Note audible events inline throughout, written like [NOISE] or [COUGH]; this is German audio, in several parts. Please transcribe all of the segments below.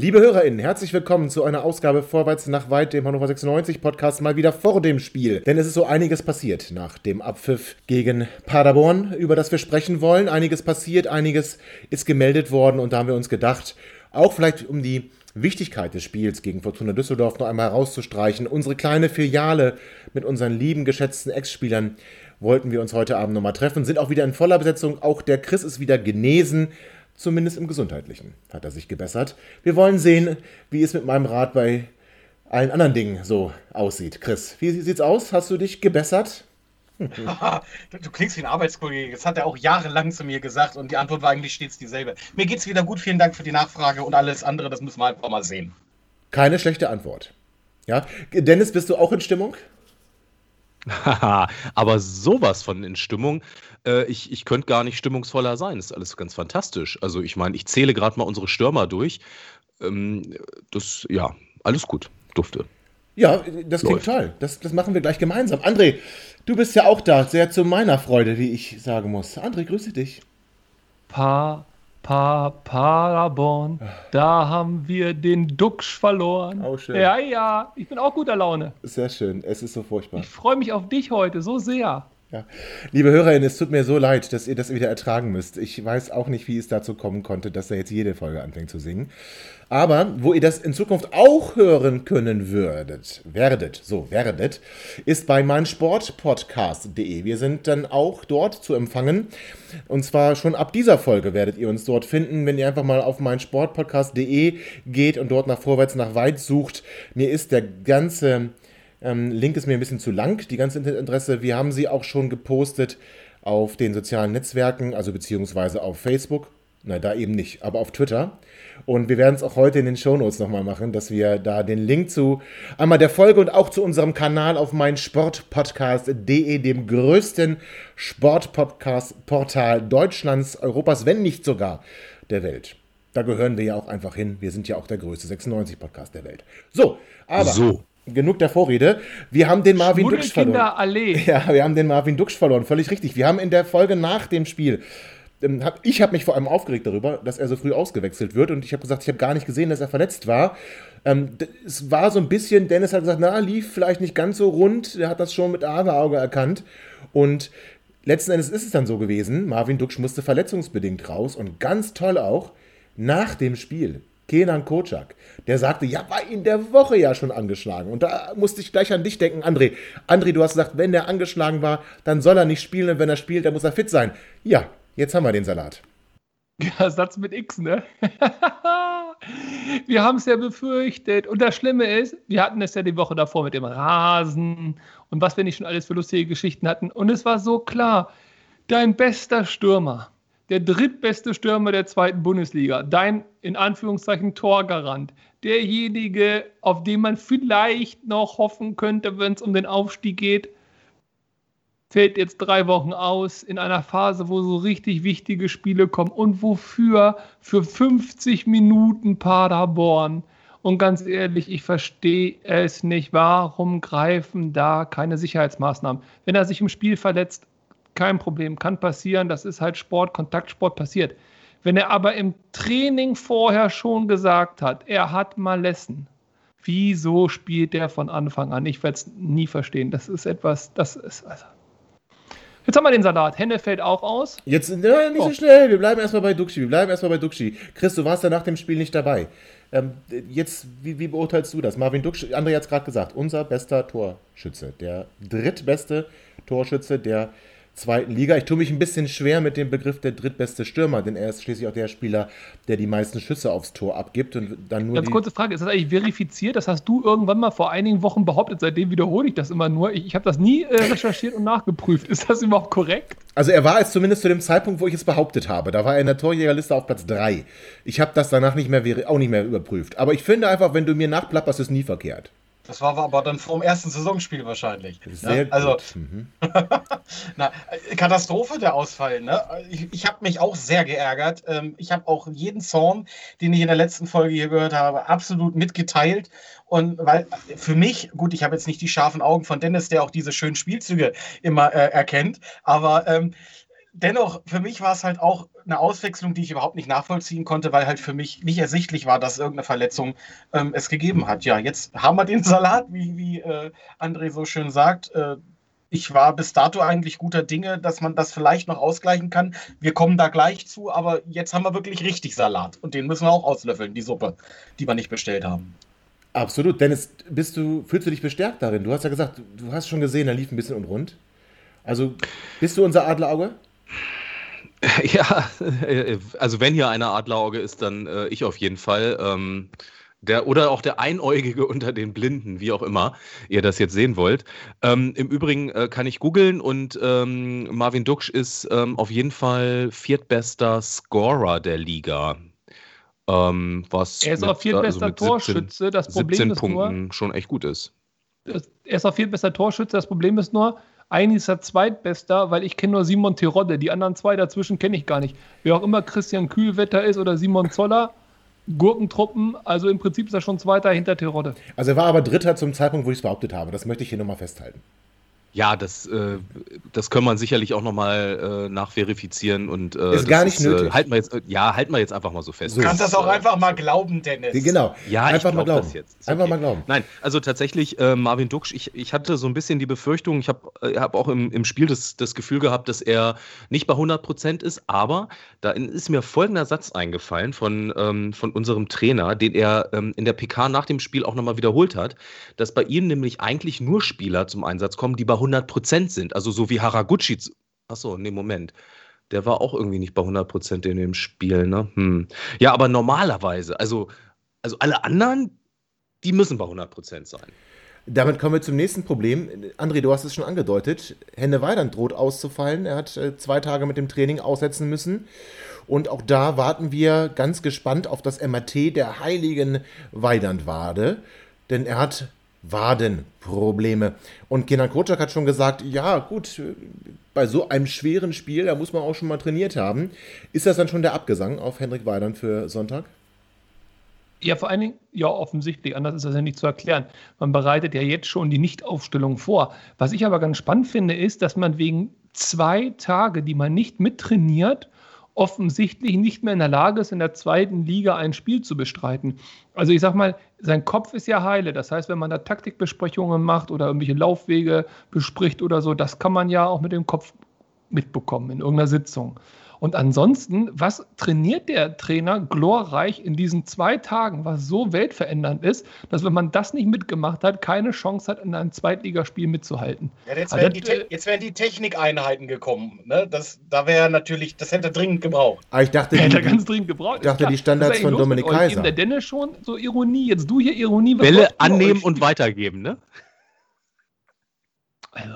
Liebe HörerInnen, herzlich willkommen zu einer Ausgabe Vorwärts nach weit, dem Hannover 96 Podcast, mal wieder vor dem Spiel. Denn es ist so einiges passiert nach dem Abpfiff gegen Paderborn, über das wir sprechen wollen. Einiges passiert, einiges ist gemeldet worden und da haben wir uns gedacht, auch vielleicht um die Wichtigkeit des Spiels gegen Fortuna Düsseldorf noch einmal herauszustreichen. Unsere kleine Filiale mit unseren lieben, geschätzten Ex-Spielern wollten wir uns heute Abend nochmal treffen, sind auch wieder in voller Besetzung. Auch der Chris ist wieder genesen. Zumindest im Gesundheitlichen hat er sich gebessert. Wir wollen sehen, wie es mit meinem Rat bei allen anderen Dingen so aussieht. Chris, wie sieht's aus? Hast du dich gebessert? [LAUGHS] du klingst wie ein Arbeitskollege. Das hat er auch jahrelang zu mir gesagt und die Antwort war eigentlich stets dieselbe. Mir geht's wieder gut. Vielen Dank für die Nachfrage und alles andere, das müssen wir einfach mal sehen. Keine schlechte Antwort. Ja, Dennis, bist du auch in Stimmung? [LAUGHS] aber sowas von in Stimmung. Äh, ich ich könnte gar nicht stimmungsvoller sein. Das ist alles ganz fantastisch. Also ich meine, ich zähle gerade mal unsere Stürmer durch. Ähm, das, ja, alles gut. Dufte. Ja, das klingt Läuft. toll. Das, das machen wir gleich gemeinsam. André, du bist ja auch da, sehr zu meiner Freude, wie ich sagen muss. André, grüße dich. Pa Pa Parabon, da haben wir den Duxch verloren. Oh, schön. Ja, ja, ich bin auch guter Laune. Sehr schön, es ist so furchtbar. Ich freue mich auf dich heute so sehr. Ja. Liebe Hörerinnen, es tut mir so leid, dass ihr das wieder ertragen müsst. Ich weiß auch nicht, wie es dazu kommen konnte, dass er jetzt jede Folge anfängt zu singen. Aber wo ihr das in Zukunft auch hören können würdet, werdet, so werdet, ist bei meinsportpodcast.de. Wir sind dann auch dort zu empfangen. Und zwar schon ab dieser Folge werdet ihr uns dort finden, wenn ihr einfach mal auf meinsportpodcast.de geht und dort nach vorwärts nach weit sucht. Mir ist der ganze ähm, Link ist mir ein bisschen zu lang, die ganze Internetadresse. Wir haben sie auch schon gepostet auf den sozialen Netzwerken, also beziehungsweise auf Facebook. Na, da eben nicht, aber auf Twitter. Und wir werden es auch heute in den Shownotes nochmal machen, dass wir da den Link zu einmal der Folge und auch zu unserem Kanal auf meinsportpodcast.de, dem größten Sportpodcast-Portal Deutschlands, Europas, wenn nicht sogar der Welt. Da gehören wir ja auch einfach hin. Wir sind ja auch der größte 96-Podcast der Welt. So, aber so genug der Vorrede. Wir haben den Marvin Duksch verloren. Allee. [LAUGHS] Ja, wir haben den Marvin Duksch verloren, völlig richtig. Wir haben in der Folge nach dem Spiel ähm, ich habe mich vor allem aufgeregt darüber, dass er so früh ausgewechselt wird und ich habe gesagt, ich habe gar nicht gesehen, dass er verletzt war. Ähm, es war so ein bisschen, Dennis hat gesagt, na, lief vielleicht nicht ganz so rund, er hat das schon mit Auge erkannt und letzten Endes ist es dann so gewesen, Marvin Duksch musste verletzungsbedingt raus und ganz toll auch, nach dem Spiel Kenan Kocak, der sagte, ja, war in der Woche ja schon angeschlagen. Und da musste ich gleich an dich denken, André. André, du hast gesagt, wenn der angeschlagen war, dann soll er nicht spielen und wenn er spielt, dann muss er fit sein. Ja, jetzt haben wir den Salat. Ja, Satz mit X, ne? [LAUGHS] wir haben es ja befürchtet. Und das Schlimme ist, wir hatten es ja die Woche davor mit dem Rasen und was wir nicht schon alles für lustige Geschichten hatten. Und es war so klar, dein bester Stürmer, der drittbeste Stürmer der zweiten Bundesliga, dein in Anführungszeichen Torgarant, derjenige, auf den man vielleicht noch hoffen könnte, wenn es um den Aufstieg geht, fällt jetzt drei Wochen aus in einer Phase, wo so richtig wichtige Spiele kommen. Und wofür? Für 50 Minuten Paderborn. Und ganz ehrlich, ich verstehe es nicht. Warum greifen da keine Sicherheitsmaßnahmen? Wenn er sich im Spiel verletzt, kein Problem, kann passieren, das ist halt Sport, Kontaktsport passiert. Wenn er aber im Training vorher schon gesagt hat, er hat Malessen, wieso spielt der von Anfang an? Ich werde es nie verstehen. Das ist etwas, das ist. Also. Jetzt haben wir den Salat. Henne fällt auch aus. Jetzt, ja, nicht oh. so schnell. Wir bleiben erstmal bei Duxi. Wir bleiben erstmal bei Duxi. Chris, du warst ja nach dem Spiel nicht dabei. Ähm, jetzt, wie, wie, beurteilst du das? Marvin Duxi, André hat es gerade gesagt, unser bester Torschütze. Der drittbeste Torschütze der zweiten Liga. Ich tue mich ein bisschen schwer mit dem Begriff der drittbeste Stürmer, denn er ist schließlich auch der Spieler, der die meisten Schüsse aufs Tor abgibt und dann nur. Ganz kurze Frage: Ist das eigentlich verifiziert? Das hast du irgendwann mal vor einigen Wochen behauptet. Seitdem wiederhole ich das immer nur. Ich, ich habe das nie äh, recherchiert und nachgeprüft. Ist das überhaupt korrekt? Also er war es zumindest zu dem Zeitpunkt, wo ich es behauptet habe. Da war er in der Torjägerliste auf Platz 3. Ich habe das danach nicht mehr, auch nicht mehr überprüft. Aber ich finde einfach, wenn du mir nachplapperst, ist nie verkehrt. Das war aber dann vor dem ersten Saisonspiel wahrscheinlich. Sehr ne? Also. Mhm. [LAUGHS] na, äh, Katastrophe der Ausfall. Ne? Ich, ich habe mich auch sehr geärgert. Ähm, Ich habe auch jeden Zorn, den ich in der letzten Folge hier gehört habe, absolut mitgeteilt. Und weil für mich, gut, ich habe jetzt nicht die scharfen Augen von Dennis, der auch diese schönen Spielzüge immer äh, erkennt, aber ähm, dennoch, für mich war es halt auch eine Auswechslung, die ich überhaupt nicht nachvollziehen konnte, weil halt für mich nicht ersichtlich war, dass irgendeine Verletzung ähm, es gegeben hat. Ja, jetzt haben wir den [LAUGHS] Salat, wie, wie äh, André so schön sagt. Äh, ich war bis dato eigentlich guter Dinge, dass man das vielleicht noch ausgleichen kann. Wir kommen da gleich zu, aber jetzt haben wir wirklich richtig Salat und den müssen wir auch auslöffeln, die Suppe, die wir nicht bestellt haben. Absolut. Dennis, bist du, fühlst du dich bestärkt darin? Du hast ja gesagt, du hast schon gesehen, er lief ein bisschen unrund. Also bist du unser Adlerauge? [LAUGHS] Ja, äh, also wenn hier eine Adlerauge ist, dann äh, ich auf jeden Fall. Ähm, der, oder auch der Einäugige [LAUGHS] unter den Blinden, wie auch immer ihr das jetzt sehen wollt. Ähm, Im Übrigen äh, kann ich googeln und ähm, Marvin Duksch ist ähm, auf jeden Fall viertbester Scorer der Liga. Ähm, was Er ist mit, auch viertbester also mit 17 Torschütze. Das Problem 17 ist nur, Punkten schon echt gut ist. er ist auch viertbester Torschütze. Das Problem ist nur, eigentlich ist er zweitbester, weil ich kenne nur Simon Terodde. Die anderen zwei dazwischen kenne ich gar nicht. Wer auch immer Christian Kühlwetter ist oder Simon Zoller, Gurkentruppen. Also im Prinzip ist er schon Zweiter hinter Terodde. Also er war aber Dritter zum Zeitpunkt, wo ich es behauptet habe. Das möchte ich hier nochmal festhalten. Ja, das, äh, das kann man sicherlich auch nochmal äh, nachverifizieren und äh, Ist gar nicht nötig. Äh, halten wir jetzt, äh, ja, halten wir jetzt einfach mal so fest. So. Du kannst das auch äh, einfach mal glauben, Dennis. Genau. Ja, einfach ich mal glaub glauben. das jetzt. Ist Einfach okay. mal glauben. Nein, also tatsächlich, äh, Marvin Duksch, ich, ich hatte so ein bisschen die Befürchtung, ich habe äh, hab auch im, im Spiel das, das Gefühl gehabt, dass er nicht bei 100% ist, aber da ist mir folgender Satz eingefallen von, ähm, von unserem Trainer, den er ähm, in der PK nach dem Spiel auch nochmal wiederholt hat, dass bei ihm nämlich eigentlich nur Spieler zum Einsatz kommen, die bei 100% sind. Also so wie Haraguchi. Achso, nee, Moment. Der war auch irgendwie nicht bei 100% in dem Spiel, ne? Hm. Ja, aber normalerweise, also, also alle anderen, die müssen bei 100% sein. Damit kommen wir zum nächsten Problem. André, du hast es schon angedeutet. Henne Weidand droht auszufallen. Er hat äh, zwei Tage mit dem Training aussetzen müssen. Und auch da warten wir ganz gespannt auf das MRT der heiligen Weidand-Wade. Denn er hat Wadenprobleme. Und Kenan Kocak hat schon gesagt, ja gut, bei so einem schweren Spiel, da muss man auch schon mal trainiert haben. Ist das dann schon der Abgesang auf Henrik Weidand für Sonntag? Ja, vor allen Dingen, ja, offensichtlich, anders ist das ja nicht zu erklären. Man bereitet ja jetzt schon die Nichtaufstellung vor. Was ich aber ganz spannend finde, ist, dass man wegen zwei Tage, die man nicht mittrainiert, offensichtlich nicht mehr in der Lage ist, in der zweiten Liga ein Spiel zu bestreiten. Also ich sag mal, sein Kopf ist ja heile. Das heißt, wenn man da Taktikbesprechungen macht oder irgendwelche Laufwege bespricht oder so, das kann man ja auch mit dem Kopf mitbekommen in irgendeiner Sitzung. Und ansonsten, was trainiert der Trainer glorreich in diesen zwei Tagen, was so weltverändernd ist, dass wenn man das nicht mitgemacht hat, keine Chance hat, in einem Zweitligaspiel mitzuhalten. Ja, jetzt, Aber wären die, jetzt wären die Technikeinheiten gekommen. Ne? Das, da wäre natürlich, das hätte er dringend gebraucht. Aber ich dachte, [LAUGHS] Hätte er die, ganz dringend gebraucht. dachte, Ist klar. die Standards von Dominik? Kaiser. Eben Der Dennis schon so Ironie, jetzt du hier Ironie. was Bälle annehmen und weitergeben, ne? Also,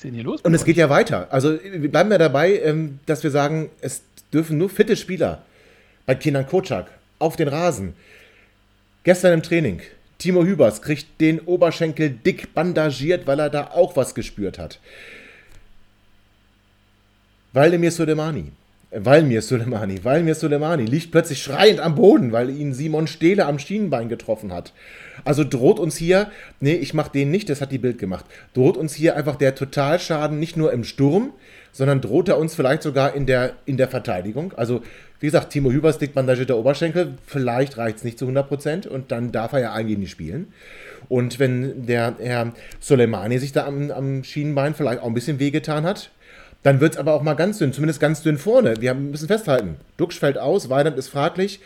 ist, denn hier los? Und es geht ja weiter. Also wir bleiben ja dabei, ähm, dass wir sagen, es dürfen nur fitte Spieler bei Kindern Kocak auf den Rasen. Gestern im Training, Timo Hübers kriegt den Oberschenkel dick bandagiert, weil er da auch was gespürt hat. Waldemir Soleimani. Walmir Soleimani, Walmir Soleimani liegt plötzlich schreiend am Boden, weil ihn Simon Stehle am Schienenbein getroffen hat. Also droht uns hier, nee, ich mach den nicht, das hat die Bild gemacht, droht uns hier einfach der Totalschaden nicht nur im Sturm, sondern droht er uns vielleicht sogar in der, in der Verteidigung. Also, wie gesagt, Timo Hübers dick bandagierter Oberschenkel, vielleicht reicht es nicht zu 100% und dann darf er ja eigentlich nicht spielen. Und wenn der Herr Soleimani sich da am, am Schienenbein vielleicht auch ein bisschen wehgetan hat, dann wird es aber auch mal ganz dünn, zumindest ganz dünn vorne. Wir müssen festhalten, Duxch fällt aus, Weidand ist fraglich,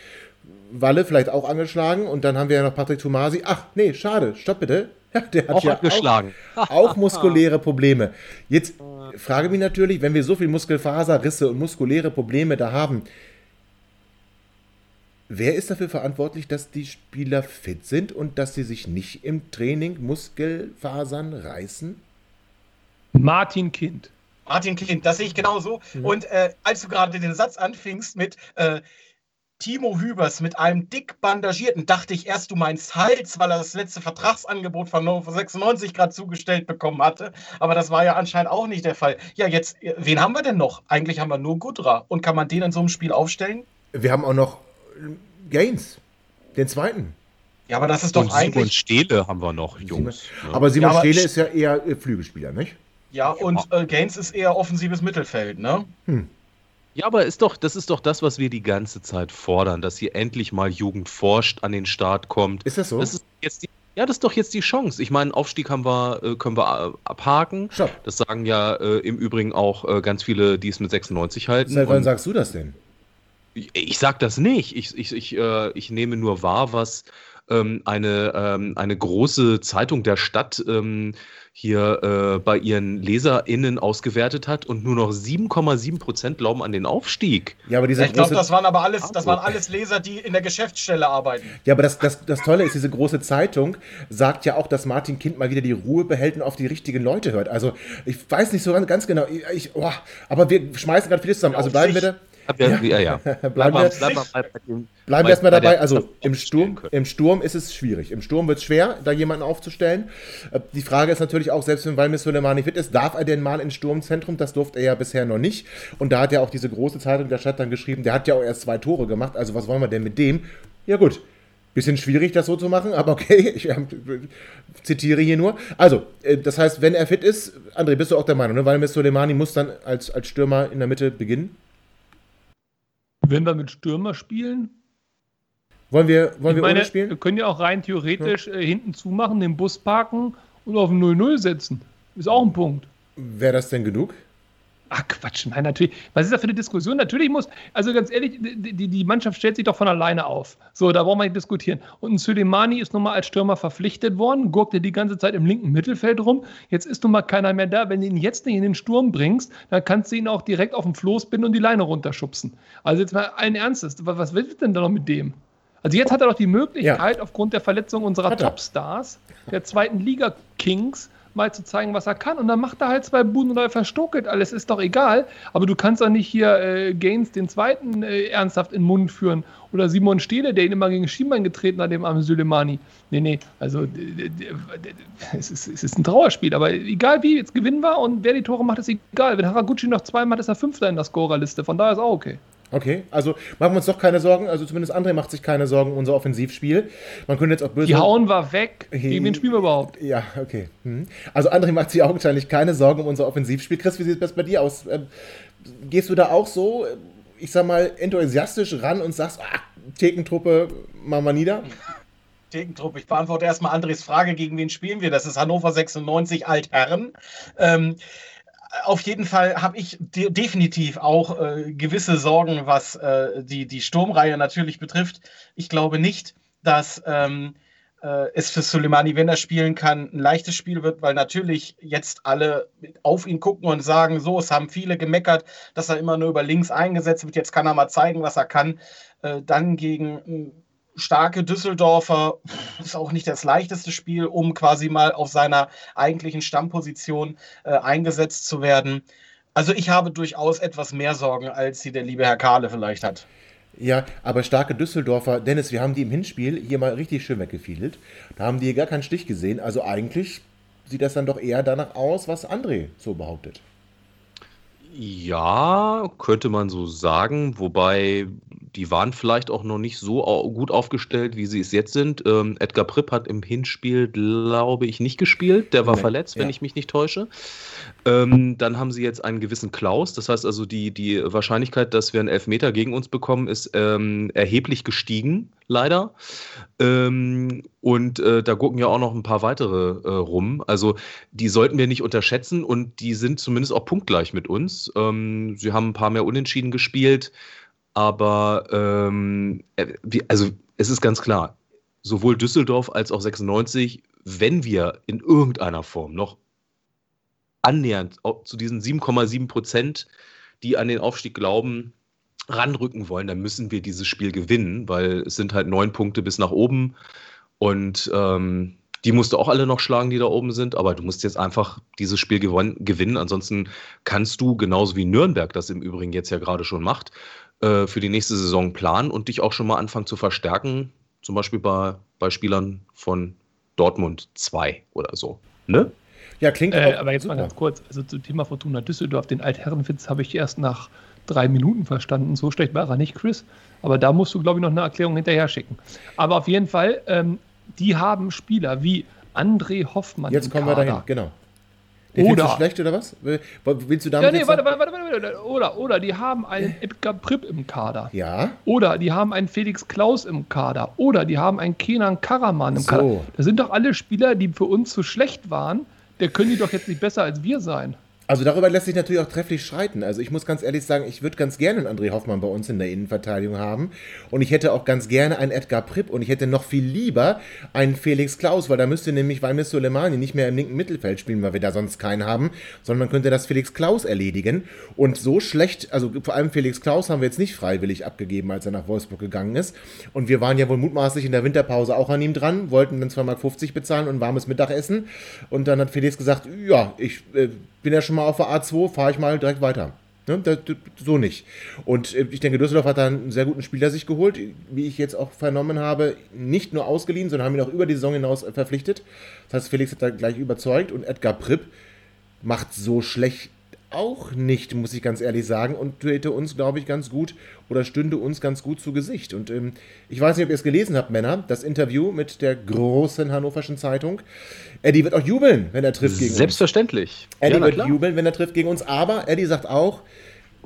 Walle vielleicht auch angeschlagen und dann haben wir ja noch Patrick Tomasi. Ach, nee, schade, stopp bitte. Ja, [LAUGHS] der hat Auch ja abgeschlagen. Auch, auch muskuläre Probleme. Jetzt frage mich natürlich, wenn wir so viel Muskelfaserrisse und muskuläre Probleme da haben, wer ist dafür verantwortlich, dass die Spieler fit sind und dass sie sich nicht im Training Muskelfasern reißen? Martin Kind. Martin Kind, das sehe ich genauso. Mhm. Und äh, als du gerade den Satz anfingst mit äh, Timo Hübers mit einem dick bandagierten, dachte ich erst, du meinst Hals, weil er das letzte Vertragsangebot von 96 Grad zugestellt bekommen hatte. Aber das war ja anscheinend auch nicht der Fall. Ja, jetzt, äh, wen haben wir denn noch? Eigentlich haben wir nur Gudra. Und kann man den in so einem Spiel aufstellen? Wir haben auch noch äh, Gaines, den zweiten. Ja, aber das ist doch und eigentlich. Simon Stele haben wir noch, Jungs. Ne? Aber Simon ja, aber Stele ist ja eher äh, Flügelspieler, nicht? Ja, und äh, Gaines ist eher offensives Mittelfeld, ne? Hm. Ja, aber ist doch, das ist doch das, was wir die ganze Zeit fordern, dass hier endlich mal Jugend forscht an den Start kommt. Ist das so? Das ist jetzt die, ja, das ist doch jetzt die Chance. Ich meine, Aufstieg haben wir, äh, können wir äh, abhaken. Stopp. Das sagen ja äh, im Übrigen auch äh, ganz viele, die es mit 96 halten. Seit wann sagst du das denn? Ich, ich sag das nicht. Ich, ich, ich, äh, ich nehme nur wahr, was ähm, eine, ähm, eine große Zeitung der Stadt ähm, hier äh, bei ihren LeserInnen ausgewertet hat und nur noch 7,7 Prozent glauben an den Aufstieg. Ja, aber diese ich glaube, das waren aber alles, das waren alles Leser, die in der Geschäftsstelle arbeiten. Ja, aber das, das, das Tolle ist, diese große Zeitung sagt ja auch, dass Martin Kind mal wieder die Ruhe behält und auf die richtigen Leute hört. Also ich weiß nicht so ganz genau, ich, oh, aber wir schmeißen gerade vieles zusammen. Also bleiben wir da. Ja, ja. ja. [LAUGHS] bleiben wir, bleiben wir, bleiben wir erstmal dabei. Also im Sturm, im Sturm ist es schwierig. Im Sturm wird es schwer, da jemanden aufzustellen. Äh, die Frage ist natürlich auch, selbst wenn Valmis Soleimani fit ist, darf er denn mal ins Sturmzentrum? Das durfte er ja bisher noch nicht. Und da hat ja auch diese große Zeitung der Stadt dann geschrieben, der hat ja auch erst zwei Tore gemacht. Also was wollen wir denn mit dem? Ja gut, Bisschen schwierig, das so zu machen, aber okay, [LAUGHS] ich äh, zitiere hier nur. Also, äh, das heißt, wenn er fit ist, André, bist du auch der Meinung, ne? Valmis Soleimani muss dann als, als Stürmer in der Mitte beginnen? Wenn wir mit Stürmer spielen. Wollen wir, wollen wir meine, ohne spielen? Wir können ja auch rein theoretisch ja. äh, hinten zumachen, den Bus parken und auf 0-0 setzen. Ist auch ein Punkt. Wäre das denn genug? Ach Quatsch, nein, natürlich. Was ist das für eine Diskussion? Natürlich muss, also ganz ehrlich, die, die Mannschaft stellt sich doch von alleine auf. So, da brauchen wir nicht diskutieren. Und ein Suleimani ist nochmal als Stürmer verpflichtet worden, gurkte die ganze Zeit im linken Mittelfeld rum. Jetzt ist nun mal keiner mehr da. Wenn du ihn jetzt nicht in den Sturm bringst, dann kannst du ihn auch direkt auf den Floß binden und die Leine runterschubsen. Also jetzt mal allen Ernstes, was wird denn da noch mit dem? Also jetzt hat er doch die Möglichkeit, ja. aufgrund der Verletzung unserer Topstars, der zweiten Liga Kings, mal zu zeigen, was er kann. Und dann macht er halt zwei Buden oder verstokelt alles, ist doch egal. Aber du kannst doch nicht hier äh, Gaines den zweiten äh, ernsthaft in den Mund führen. Oder Simon Stehle, der ihn immer gegen Schienbein getreten hat, dem armen Süleimani. Nee, nee, also es ist, es ist ein Trauerspiel. Aber egal wie, jetzt gewinnen wir und wer die Tore macht, ist egal. Wenn Haraguchi noch zwei macht, ist er Fünfter in der Scorerliste. Von daher ist auch okay. Okay, also machen wir uns doch keine Sorgen. Also zumindest André macht sich keine Sorgen um unser Offensivspiel. Man könnte jetzt auch böse. Die hauen wir weg. Gegen wen spielen wir überhaupt? Ja, okay. Hm. Also André macht sich augenscheinlich keine Sorgen um unser Offensivspiel. Chris, wie sieht das bei dir aus? Ähm, gehst du da auch so, ich sag mal, enthusiastisch ran und sagst, ah, Thekentruppe, machen wir nieder? [LAUGHS] Thekentruppe. Ich beantworte erstmal Andres Frage, gegen wen spielen wir? Das ist Hannover 96 Altherren. Ähm, auf jeden Fall habe ich de definitiv auch äh, gewisse Sorgen, was äh, die, die Sturmreihe natürlich betrifft. Ich glaube nicht, dass ähm, äh, es für Soleimani, wenn er spielen kann, ein leichtes Spiel wird, weil natürlich jetzt alle auf ihn gucken und sagen, so, es haben viele gemeckert, dass er immer nur über links eingesetzt wird. Jetzt kann er mal zeigen, was er kann. Äh, dann gegen starke Düsseldorfer ist auch nicht das leichteste Spiel, um quasi mal auf seiner eigentlichen Stammposition äh, eingesetzt zu werden. Also ich habe durchaus etwas mehr Sorgen, als sie der liebe Herr Kahle vielleicht hat. Ja, aber starke Düsseldorfer, Dennis, wir haben die im Hinspiel hier mal richtig schön weggefiedelt. Da haben die gar keinen Stich gesehen. Also eigentlich sieht das dann doch eher danach aus, was André so behauptet. Ja, könnte man so sagen, wobei die waren vielleicht auch noch nicht so gut aufgestellt, wie sie es jetzt sind. Ähm, Edgar Pripp hat im Hinspiel, glaube ich, nicht gespielt. Der war nee, verletzt, wenn ja. ich mich nicht täusche. Ähm, dann haben sie jetzt einen gewissen Klaus. Das heißt also, die, die Wahrscheinlichkeit, dass wir einen Elfmeter gegen uns bekommen, ist ähm, erheblich gestiegen, leider. Ähm, und äh, da gucken ja auch noch ein paar weitere äh, rum. Also die sollten wir nicht unterschätzen und die sind zumindest auch punktgleich mit uns. Ähm, sie haben ein paar mehr Unentschieden gespielt. Aber ähm, äh, also es ist ganz klar, sowohl Düsseldorf als auch 96, wenn wir in irgendeiner Form noch annähernd zu diesen 7,7 Prozent, die an den Aufstieg glauben, ranrücken wollen, dann müssen wir dieses Spiel gewinnen, weil es sind halt neun Punkte bis nach oben und ähm, die musst du auch alle noch schlagen, die da oben sind, aber du musst jetzt einfach dieses Spiel gewinnen. Ansonsten kannst du, genauso wie Nürnberg das im Übrigen jetzt ja gerade schon macht, äh, für die nächste Saison planen und dich auch schon mal anfangen zu verstärken, zum Beispiel bei, bei Spielern von Dortmund 2 oder so. Ne? Ja, klingt äh, Aber jetzt super. mal ganz kurz, also zum Thema Fortuna Düsseldorf, den Altherrenwitz habe ich erst nach drei Minuten verstanden. So schlecht war er nicht, Chris. Aber da musst du, glaube ich, noch eine Erklärung hinterher schicken. Aber auf jeden Fall, ähm, die haben Spieler wie André Hoffmann. Jetzt kommen wir dahin, genau. Den oder du schlecht oder was? Willst du damit ja, nee, warte, warte, warte, warte, Oder, oder die haben einen Edgar Pripp im Kader. Ja. Oder die haben einen Felix Klaus im Kader. Oder die haben einen Kenan Karaman im so. Kader. Das sind doch alle Spieler, die für uns zu schlecht waren. Der können die doch jetzt nicht besser als wir sein. Also darüber lässt sich natürlich auch trefflich streiten. Also ich muss ganz ehrlich sagen, ich würde ganz gerne einen André Hoffmann bei uns in der Innenverteidigung haben. Und ich hätte auch ganz gerne einen Edgar Pripp und ich hätte noch viel lieber einen Felix Klaus, weil da müsste nämlich Valmis Soleimani nicht mehr im linken Mittelfeld spielen, weil wir da sonst keinen haben, sondern man könnte das Felix Klaus erledigen. Und so schlecht, also vor allem Felix Klaus haben wir jetzt nicht freiwillig abgegeben, als er nach Wolfsburg gegangen ist. Und wir waren ja wohl mutmaßlich in der Winterpause auch an ihm dran, wollten dann 2,50 Mark bezahlen und warmes Mittagessen. Und dann hat Felix gesagt, ja, ich... Äh, bin ja schon mal auf der A2, fahre ich mal direkt weiter. Ne? So nicht. Und äh, ich denke, Düsseldorf hat da einen sehr guten Spieler sich geholt, wie ich jetzt auch vernommen habe. Nicht nur ausgeliehen, sondern haben ihn auch über die Saison hinaus verpflichtet. Das heißt, Felix hat da gleich überzeugt und Edgar Pripp macht so schlecht auch nicht, muss ich ganz ehrlich sagen, und täte uns, glaube ich, ganz gut oder stünde uns ganz gut zu Gesicht. Und ähm, ich weiß nicht, ob ihr es gelesen habt, Männer, das Interview mit der großen Hannoverschen Zeitung. Eddie wird auch jubeln, wenn er trifft gegen Selbstverständlich. uns. Selbstverständlich. Eddie ja, wird jubeln, wenn er trifft gegen uns, aber Eddie sagt auch,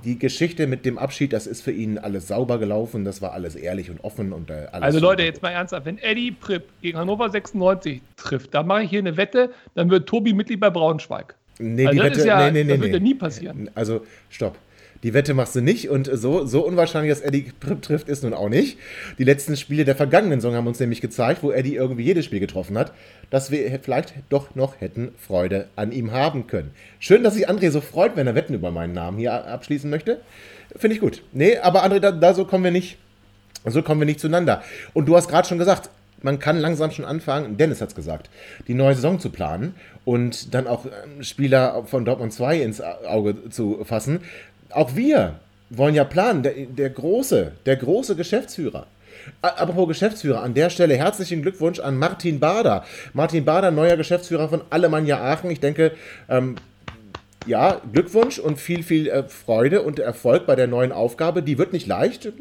die Geschichte mit dem Abschied, das ist für ihn alles sauber gelaufen, das war alles ehrlich und offen und äh, alles. Also Leute, jetzt mal ernsthaft, wenn Eddie Pripp gegen Hannover 96 trifft, dann mache ich hier eine Wette, dann wird Tobi Mitglied bei Braunschweig. Nee, also die Wette, ja, nee, nee, nee, das wird ja nie passieren. Also, stopp. Die Wette machst du nicht und so, so unwahrscheinlich, dass Eddie trifft, ist nun auch nicht. Die letzten Spiele der vergangenen Saison haben uns nämlich gezeigt, wo Eddie irgendwie jedes Spiel getroffen hat, dass wir vielleicht doch noch hätten Freude an ihm haben können. Schön, dass sich André so freut, wenn er Wetten über meinen Namen hier abschließen möchte. Finde ich gut. Nee, aber André, da, da so kommen wir nicht. So kommen wir nicht zueinander. Und du hast gerade schon gesagt, man kann langsam schon anfangen, Dennis hat es gesagt, die neue Saison zu planen und dann auch ähm, Spieler von Dortmund 2 ins Auge zu fassen. Auch wir wollen ja planen, der, der große, der große Geschäftsführer. Apropos Geschäftsführer, an der Stelle herzlichen Glückwunsch an Martin Bader. Martin Bader, neuer Geschäftsführer von Alemannia Aachen. Ich denke, ähm, ja, Glückwunsch und viel, viel äh, Freude und Erfolg bei der neuen Aufgabe. Die wird nicht leicht,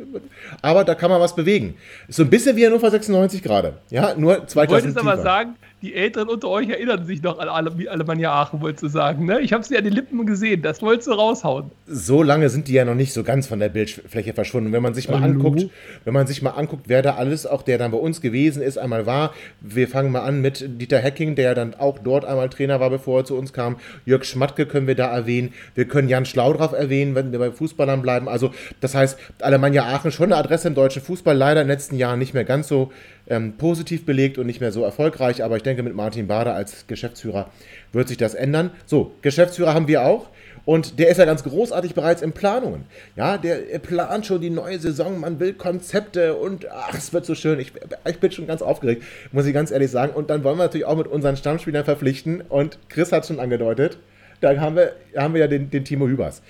aber da kann man was bewegen. So ein bisschen wie Hannover 96 gerade. Ja, nur zwei Klassen Ich wollte aber sagen, die Älteren unter euch erinnern sich noch an Alemannia Aachen, wolltest du sagen. Ne? Ich habe sie an den Lippen gesehen, das wolltest du raushauen. So lange sind die ja noch nicht so ganz von der Bildfläche verschwunden. Wenn man sich mal Hallo? anguckt, wenn man sich mal anguckt, wer da alles, auch der dann bei uns gewesen ist, einmal war. Wir fangen mal an mit Dieter Hecking, der dann auch dort einmal Trainer war, bevor er zu uns kam. Jörg Schmatke können wir da erwähnen. Wir können Jan Schlaudraff erwähnen, wenn wir bei Fußballern bleiben. Also, das heißt, Alemannia Aachen schon eine Adresse im deutschen Fußball, leider in den letzten Jahren nicht mehr ganz so ähm, positiv belegt und nicht mehr so erfolgreich. Aber ich denke, mit Martin Bader als Geschäftsführer wird sich das ändern. So, Geschäftsführer haben wir auch. Und der ist ja ganz großartig bereits in Planungen. Ja, der plant schon die neue Saison, man will Konzepte und ach, es wird so schön. Ich, ich bin schon ganz aufgeregt, muss ich ganz ehrlich sagen. Und dann wollen wir natürlich auch mit unseren Stammspielern verpflichten. Und Chris hat schon angedeutet, da haben wir, haben wir ja den, den Timo Hübers.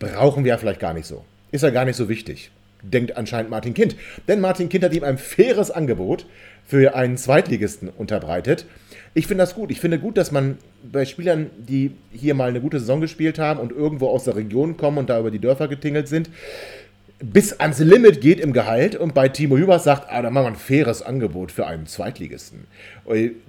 Brauchen wir ja vielleicht gar nicht so. Ist ja gar nicht so wichtig denkt anscheinend Martin Kind. Denn Martin Kind hat ihm ein faires Angebot für einen Zweitligisten unterbreitet. Ich finde das gut. Ich finde gut, dass man bei Spielern, die hier mal eine gute Saison gespielt haben und irgendwo aus der Region kommen und da über die Dörfer getingelt sind, bis ans Limit geht im Gehalt und bei Timo Hübers sagt, ah, da machen wir ein faires Angebot für einen Zweitligisten.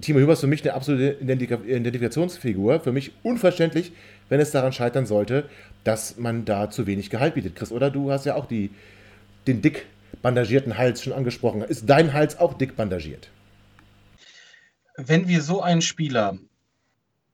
Timo Hübers ist für mich eine absolute Identifikationsfigur. Für mich unverständlich, wenn es daran scheitern sollte, dass man da zu wenig Gehalt bietet. Chris, oder du hast ja auch die, den dick bandagierten Hals schon angesprochen. Ist dein Hals auch dick bandagiert? Wenn wir so einen Spieler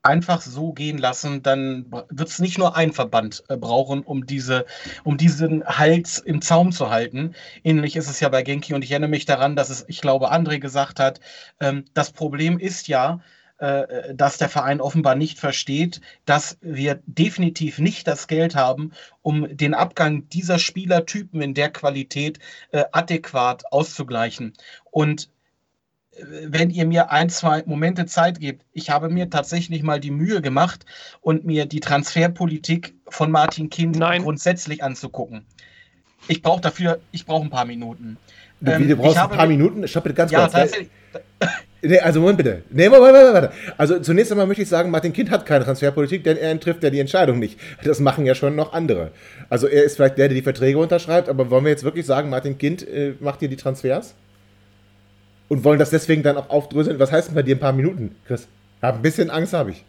einfach so gehen lassen, dann wird es nicht nur ein Verband äh, brauchen, um, diese, um diesen Hals im Zaum zu halten. Ähnlich ist es ja bei Genki und ich erinnere mich daran, dass es, ich glaube, André gesagt hat, ähm, das Problem ist ja, äh, dass der Verein offenbar nicht versteht, dass wir definitiv nicht das Geld haben, um den Abgang dieser Spielertypen in der Qualität äh, adäquat auszugleichen. Und äh, wenn ihr mir ein, zwei Momente Zeit gebt, ich habe mir tatsächlich mal die Mühe gemacht und mir die Transferpolitik von Martin Kind Nein. grundsätzlich anzugucken. Ich brauche dafür, ich brauche ein paar Minuten. Du, Ähm, du brauchst ich ein habe paar mir- Minuten. Stopp bitte ganz Ja, kurz. tatsächlich. Nee, also Moment bitte. Nee, warte, warte, warte. Also zunächst einmal möchte ich sagen, Martin Kind hat keine Transferpolitik, denn er trifft ja die Entscheidung nicht. Das machen ja schon noch andere. Also er ist vielleicht der, der die Verträge unterschreibt, aber wollen wir jetzt wirklich sagen, Martin Kind äh, macht hier die Transfers? Und wollen das deswegen dann auch aufdröseln? Was heißt denn bei dir ein paar Minuten, Chris? Ja, ein bisschen Angst habe ich.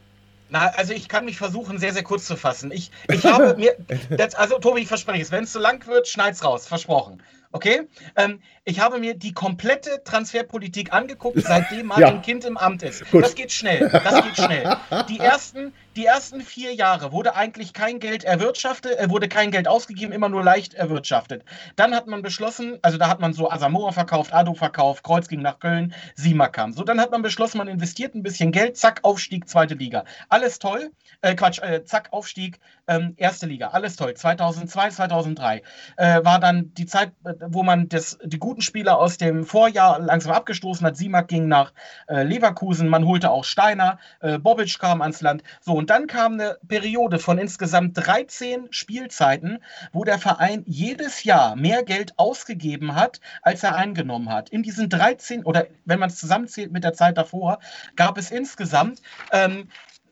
Na, also ich kann mich versuchen, sehr, sehr kurz zu fassen. Ich, ich habe [LAUGHS] mir, das, also Tobi, ich verspreche es, wenn es zu lang wird, schneid's raus, versprochen. Okay? Ähm, ich habe mir die komplette Transferpolitik angeguckt, [LAUGHS] seitdem Martin Ja. Kind im Amt ist. Gut. Das geht schnell, das geht schnell. Die ersten, die ersten vier Jahre wurde eigentlich kein Geld erwirtschaftet, äh, wurde kein Geld ausgegeben, immer nur leicht erwirtschaftet. Dann hat man beschlossen, also da hat man so Asamoah verkauft, Ado verkauft, Kreuz ging nach Köln, Sima kam. So, dann hat man beschlossen, man investiert ein bisschen Geld, zack, Aufstieg, zweite Liga. Alles toll, äh, Quatsch, äh, zack, Aufstieg, ähm, erste Liga, alles toll. 2002, 2003 äh, war dann die Zeit, äh, wo man das, die guten Spieler aus dem Vorjahr langsam abgestoßen hat. Simak ging nach äh, Leverkusen, man holte auch Steiner, Bobic kam ans Land. So, und dann kam eine Periode von insgesamt 13 Spielzeiten, wo der Verein jedes Jahr mehr Geld ausgegeben hat, als er eingenommen hat. In diesen 13, oder wenn man es zusammenzählt mit der Zeit davor, gab es insgesamt ähm,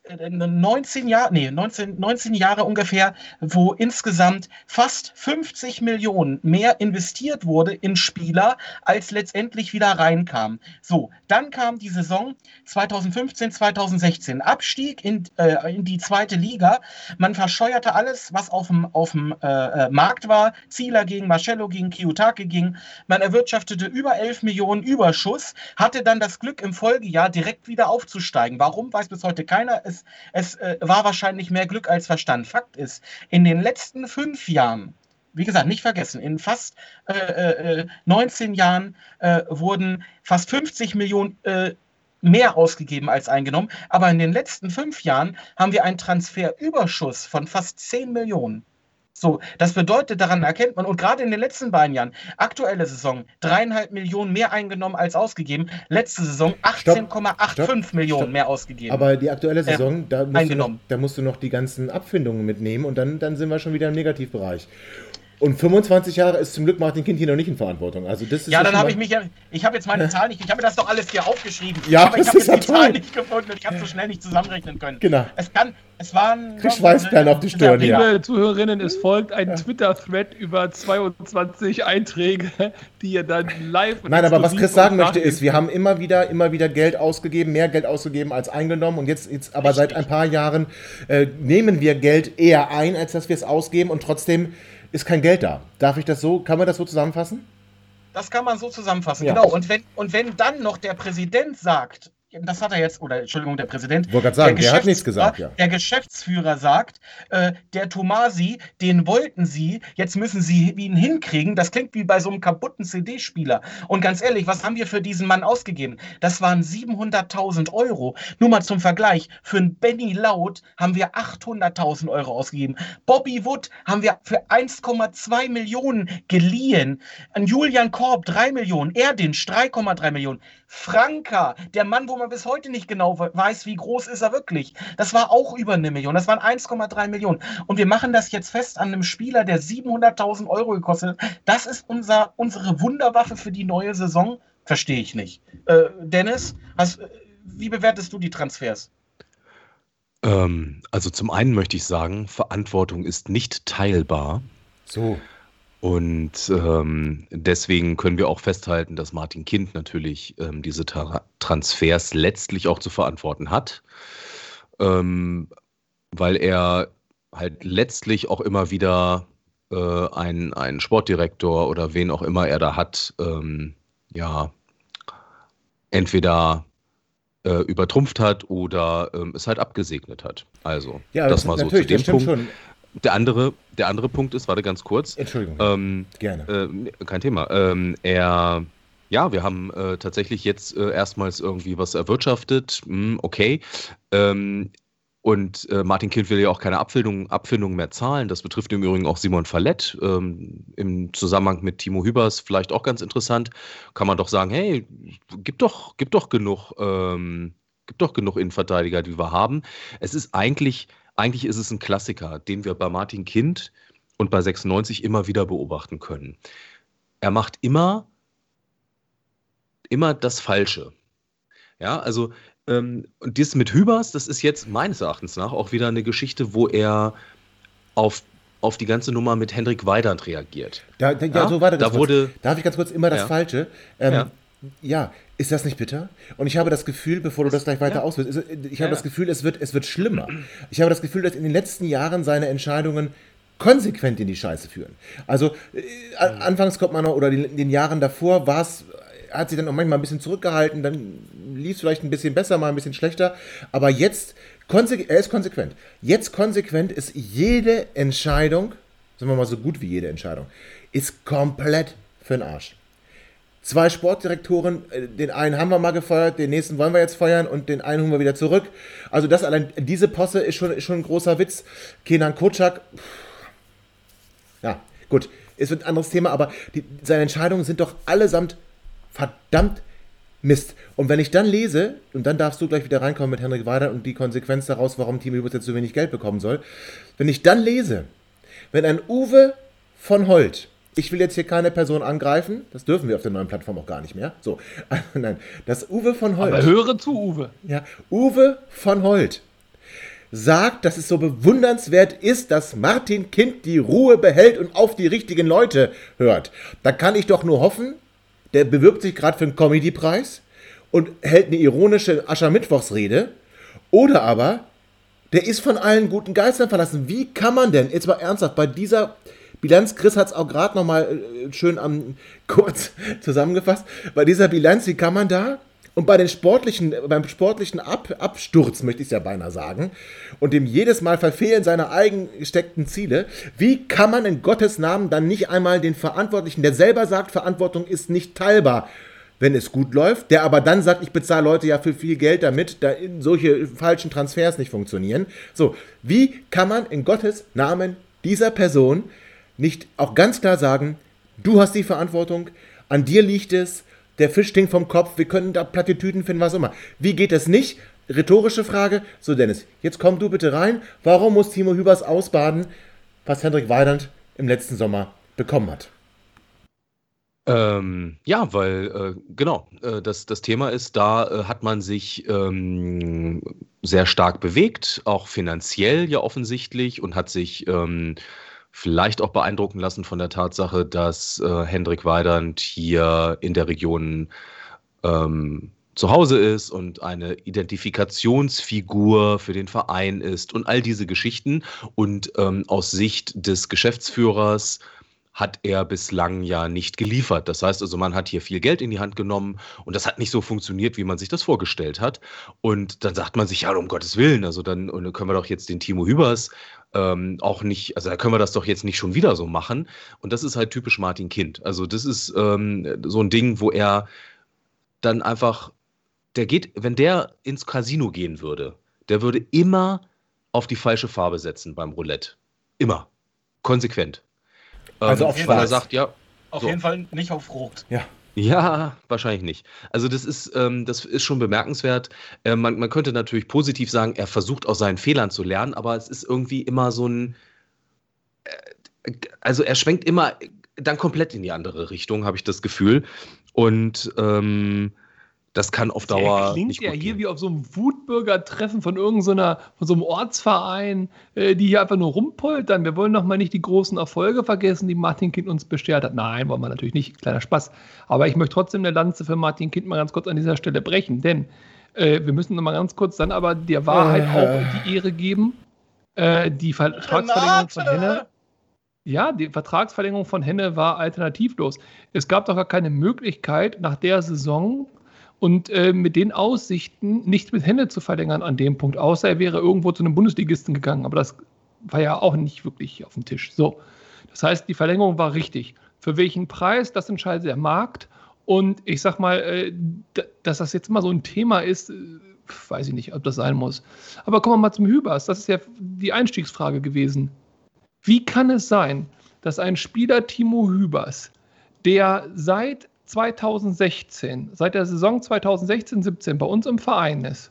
19 Jahre, nee, 19, 19 Jahre ungefähr, wo insgesamt fast 50 Millionen mehr investiert wurde in Spieler, als letztendlich wieder reinkam. So, dann kam die Saison 2015, 2016. Abstieg in, äh, in die zweite Liga. Man verscheuerte alles, was auf dem, auf dem äh, äh, Markt war. Zieler ging, Marcello ging, Kiyotake ging. Man erwirtschaftete über 11 Millionen Überschuss, hatte dann das Glück, im Folgejahr direkt wieder aufzusteigen. Warum, weiß bis heute keiner. Es, es äh, war wahrscheinlich mehr Glück als Verstand. Fakt ist, in den letzten fünf Jahren, wie gesagt, nicht vergessen, in fast äh, äh, 19 Jahren äh, wurden fast 50 Millionen äh, mehr ausgegeben als eingenommen. Aber in den letzten fünf Jahren haben wir einen Transferüberschuss von fast 10 Millionen. So, das bedeutet, daran erkennt man, und gerade in den letzten beiden Jahren, aktuelle Saison, dreieinhalb Millionen mehr eingenommen als ausgegeben, letzte Saison 18,85 Stopp, Millionen stopp. mehr ausgegeben. Aber die aktuelle Saison, da, musst du noch, da musst du noch die ganzen Abfindungen mitnehmen und dann, dann sind wir schon wieder im Negativbereich. Und 25 Jahre ist zum Glück Martin Kind hier noch nicht in Verantwortung. Also das ist ja, dann habe ich mich ja, ich habe jetzt meine Zahl nicht, ich habe mir das doch alles hier aufgeschrieben. Ja, aber ich das habe ist jetzt die ja Zahl toll. nicht gefunden und ich habe so schnell nicht zusammenrechnen können. Genau. Es kann, es waren. Krieg Schweißperlen auf die Stirn, Liebe ja. Zuhörerinnen, es folgt ein Twitter-Thread über 22 Einträge, die ihr dann live. und Nein, aber was Chris sagen möchte ist, wir haben immer wieder, immer wieder Geld ausgegeben, mehr Geld ausgegeben als eingenommen und jetzt, jetzt aber seit ein paar Jahren äh, nehmen wir Geld eher ein, als dass wir es ausgeben und trotzdem ist kein Geld da. Darf ich das so, kann man das so zusammenfassen? Das kann man so zusammenfassen, Ja. genau. Und wenn, und wenn dann noch der Präsident sagt, das hat er jetzt, oder Entschuldigung, der Präsident. Wollte gerade sagen, der hat nichts Geschäftsführer- gesagt, ja. Der Geschäftsführer sagt, äh, der Tomasi, den wollten sie, jetzt müssen sie ihn hinkriegen. Das klingt wie bei so einem kaputten CD-Spieler. Und ganz ehrlich, was haben wir für diesen Mann ausgegeben? Das waren 700.000 Euro. Nur mal zum Vergleich, für einen Benny Laut haben wir 800.000 Euro ausgegeben. Bobby Wood haben wir für 1,2 Millionen geliehen. An Julian Korb 3 Millionen. Erdinch 3,3 Millionen. Franka, der Mann, wo man bis heute nicht genau we- weiß, wie groß ist er wirklich. Das war auch über eine Million. Das waren 1,3 Millionen. Und wir machen das jetzt fest an einem Spieler, der 700.000 Euro gekostet hat. Das ist unser, unsere Wunderwaffe für die neue Saison. Verstehe ich nicht. Äh, Dennis, hast, äh, wie bewertest du die Transfers? Ähm, also zum einen möchte ich sagen, Verantwortung ist nicht teilbar. So. Und ähm, deswegen können wir auch festhalten, dass Martin Kind natürlich ähm, diese Tra Transfers letztlich auch zu verantworten hat, ähm, weil er halt letztlich auch immer wieder äh, einen, einen Sportdirektor oder wen auch immer er da hat, ähm, ja, entweder äh, übertrumpft hat oder ähm, es halt abgesegnet hat. Also, Ja, das mal so zu dem das Punkt. schon. Der andere, der andere Punkt ist, warte ganz kurz. Entschuldigung. Ähm, Gerne. äh, kein Thema. Ähm, er Ja, wir haben äh, tatsächlich jetzt äh, erstmals irgendwie was erwirtschaftet. Hm, okay. Ähm, und äh, Martin Kind will ja auch keine Abfindung, Abfindung mehr zahlen. Das betrifft im Übrigen auch Simon Fallett. Ähm, Im Zusammenhang mit Timo Hübers vielleicht auch ganz interessant. Kann man doch sagen, hey, gibt doch, gibt doch genug, ähm, gibt doch genug Innenverteidiger, die wir haben. Es ist eigentlich, eigentlich ist es ein Klassiker, den wir bei Martin Kind und bei 96 immer wieder beobachten können. Er macht immer, immer das Falsche. Ja, also ähm, und das mit Hübers, das ist jetzt meines Erachtens nach auch wieder eine Geschichte, wo er auf, auf die ganze Nummer mit Hendrik Weidand reagiert. Da, da, ja, so warte, da kurz. wurde, Darf ich ganz kurz immer das Ja. Falsche? Ähm, Ja. Ja. ist das nicht bitter? Und ich habe das Gefühl, bevor du das gleich weiter ja. ausführst, ist- ich habe Ja, das. Gefühl, es wird, es wird schlimmer. Ich habe das Gefühl, dass in den letzten Jahren seine Entscheidungen konsequent in die Scheiße führen. Also äh, an- anfangs kommt man noch, oder in den Jahren davor war es, hat sich dann auch manchmal ein bisschen zurückgehalten, dann lief es vielleicht ein bisschen besser, mal ein bisschen schlechter, aber jetzt, er ist konsequent. Jetzt konsequent ist jede Entscheidung, sagen wir mal so gut wie jede Entscheidung, ist komplett für den Arsch. Zwei Sportdirektoren, äh, den einen haben wir mal gefeuert, den nächsten wollen wir jetzt feuern und den einen holen wir wieder zurück. Also das allein, diese Posse ist schon, ist schon ein großer Witz. Kenan Kotschak, ja, gut, ist ein anderes Thema, aber die, seine Entscheidungen sind doch allesamt verdammt Mist. Und wenn ich dann lese, und dann darfst du gleich wieder reinkommen mit Henrik Weider und die Konsequenz daraus, warum Team Übels jetzt so wenig Geld bekommen soll, wenn ich dann lese, wenn ein Uwe von Holt, ich will jetzt hier keine Person angreifen, das dürfen wir auf der neuen Plattform auch gar nicht mehr. So, [LAUGHS] nein, das Uwe von Holt. Aber höre zu, Uwe. Ja, Uwe von Holt sagt, dass es so bewundernswert ist, dass Martin Kind die Ruhe behält und auf die richtigen Leute hört. Da kann ich doch nur hoffen, der bewirbt sich gerade für einen Comedy-Preis und hält eine ironische Aschermittwochsrede. Oder aber, der ist von allen guten Geistern verlassen. Wie kann man denn, jetzt mal ernsthaft, bei dieser Bilanz, Chris hat es auch gerade nochmal schön am, [LAUGHS] kurz zusammengefasst, bei dieser Bilanz, wie kann man da und bei den sportlichen, beim sportlichen Ab, Absturz, möchte ich es ja beinahe sagen, und dem jedes Mal Verfehlen seiner eigen gesteckten Ziele, wie kann man in Gottes Namen dann nicht einmal den Verantwortlichen, der selber sagt, Verantwortung ist nicht teilbar, wenn es gut läuft, der aber dann sagt, ich bezahle Leute ja für viel Geld, damit da solche falschen Transfers nicht funktionieren. So, wie kann man in Gottes Namen dieser Person nicht auch ganz klar sagen, du hast die Verantwortung, an dir liegt es, der Fisch stinkt vom Kopf, wir können da Plattitüden finden, was immer. Wie geht es nicht? Rhetorische Frage. So, Dennis, jetzt komm du bitte rein. Warum muss Timo Hübers ausbaden, was Hendrik Weidand im letzten Sommer bekommen hat? Ähm, ja, weil, äh, genau, äh, das, das Thema ist, da äh, hat man sich ähm, sehr stark bewegt, auch finanziell ja offensichtlich und hat sich ähm, vielleicht auch beeindrucken lassen von der Tatsache, dass äh, Hendrik Weidand hier in der Region ähm, zu Hause ist und eine Identifikationsfigur für den Verein ist und all diese Geschichten. Und ähm, aus Sicht des Geschäftsführers hat er bislang ja nicht geliefert. Das heißt also, man hat hier viel Geld in die Hand genommen und das hat nicht so funktioniert, wie man sich das vorgestellt hat. Und dann sagt man sich, ja, um Gottes Willen, also dann, können wir doch jetzt den Timo Hübers ähm, auch nicht, also da können wir das doch jetzt nicht schon wieder so machen. Und das ist halt typisch Martin Kind. Also das ist ähm, so ein Ding, wo er dann einfach, der geht, wenn der ins Casino gehen würde, der würde immer auf die falsche Farbe setzen beim Roulette. Immer. Konsequent. Also Ähm, auf er schwarz. sagt, ja, Auf So. jeden Fall nicht auf Rot. Ja. Ja, wahrscheinlich nicht. Also das ist, ähm, das ist schon bemerkenswert. Äh, man, man könnte natürlich positiv sagen, er versucht aus seinen Fehlern zu lernen, aber es ist irgendwie immer so ein, äh, also er schwenkt immer dann komplett in die andere Richtung, habe ich das Gefühl. Und ähm, das kann auf Der Dauer klingt nicht ja hier gehen. wie auf so einem Wutbürger-Treffen von irgendeiner, von so einem Ortsverein, äh, die hier einfach nur rumpoltern. Wir wollen doch mal nicht die großen Erfolge vergessen, die Martin Kind uns beschert hat. Nein, wollen wir natürlich nicht. Kleiner Spaß. Aber ich möchte trotzdem eine Lanze für Martin Kind mal ganz kurz an dieser Stelle brechen, denn äh, wir müssen noch mal ganz kurz dann aber der Wahrheit Äh. auch die Ehre geben. Äh, die Vertragsverlängerung von Henne. Ja, die Vertragsverlängerung von Henne war alternativlos. Es gab doch gar keine Möglichkeit, nach der Saison und äh, mit den Aussichten nicht mit Henne zu verlängern an dem Punkt, außer er wäre irgendwo zu einem Bundesligisten gegangen. Aber das war ja auch nicht wirklich auf dem Tisch. So. Das heißt, die Verlängerung war richtig. Für welchen Preis, das entscheidet der Markt. Und ich sag mal, äh, dass das jetzt immer so ein Thema ist, äh, weiß ich nicht, ob das sein muss. Aber kommen wir mal zum Hübers. Das ist ja die Einstiegsfrage gewesen. Wie kann es sein, dass ein Spieler Timo Hübers, der seit 2016, seit der Saison 2016-17 bei uns im Verein ist,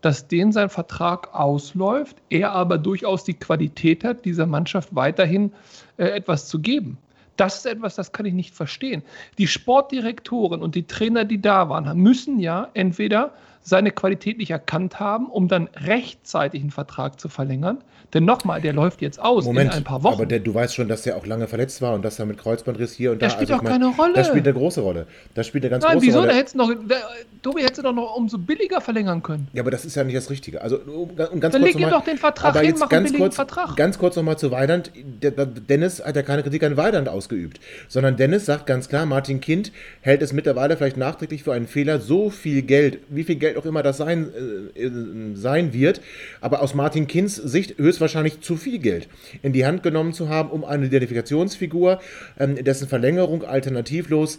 dass den sein Vertrag ausläuft, er aber durchaus die Qualität hat, dieser Mannschaft weiterhin äh, etwas zu geben. Das ist etwas, das kann ich nicht verstehen. Die Sportdirektoren und die Trainer, die da waren, müssen ja entweder seine Qualität nicht erkannt haben, um dann rechtzeitig einen Vertrag zu verlängern. Denn nochmal, der läuft jetzt aus Moment, in ein paar Wochen. Aber der, du weißt schon, dass er auch lange verletzt war und dass er mit Kreuzbandriss hier und das da. spielt also doch ich mein, keine Rolle. Das spielt eine große Rolle. Das spielt eine ganz Nein, große wieso? Rolle. Noch, der, Tobi hätte doch noch umso billiger verlängern können. Ja, aber das ist ja nicht das Richtige. Also, um, um ganz Dann kurz leg ihm noch doch den Vertrag aber hin, mach einen ganz billigen kurz, Vertrag. Ganz kurz nochmal zu Weidand. Dennis hat ja keine Kritik an Weidand ausgeübt, sondern Dennis sagt ganz klar, Martin Kind hält es mittlerweile vielleicht nachträglich für einen Fehler, so viel Geld, wie viel Geld auch immer das sein, äh, sein wird, aber aus Martin Kinds Sicht höchstwahrscheinlich zu viel Geld in die Hand genommen zu haben, um eine Identifikationsfigur, ähm, dessen Verlängerung alternativlos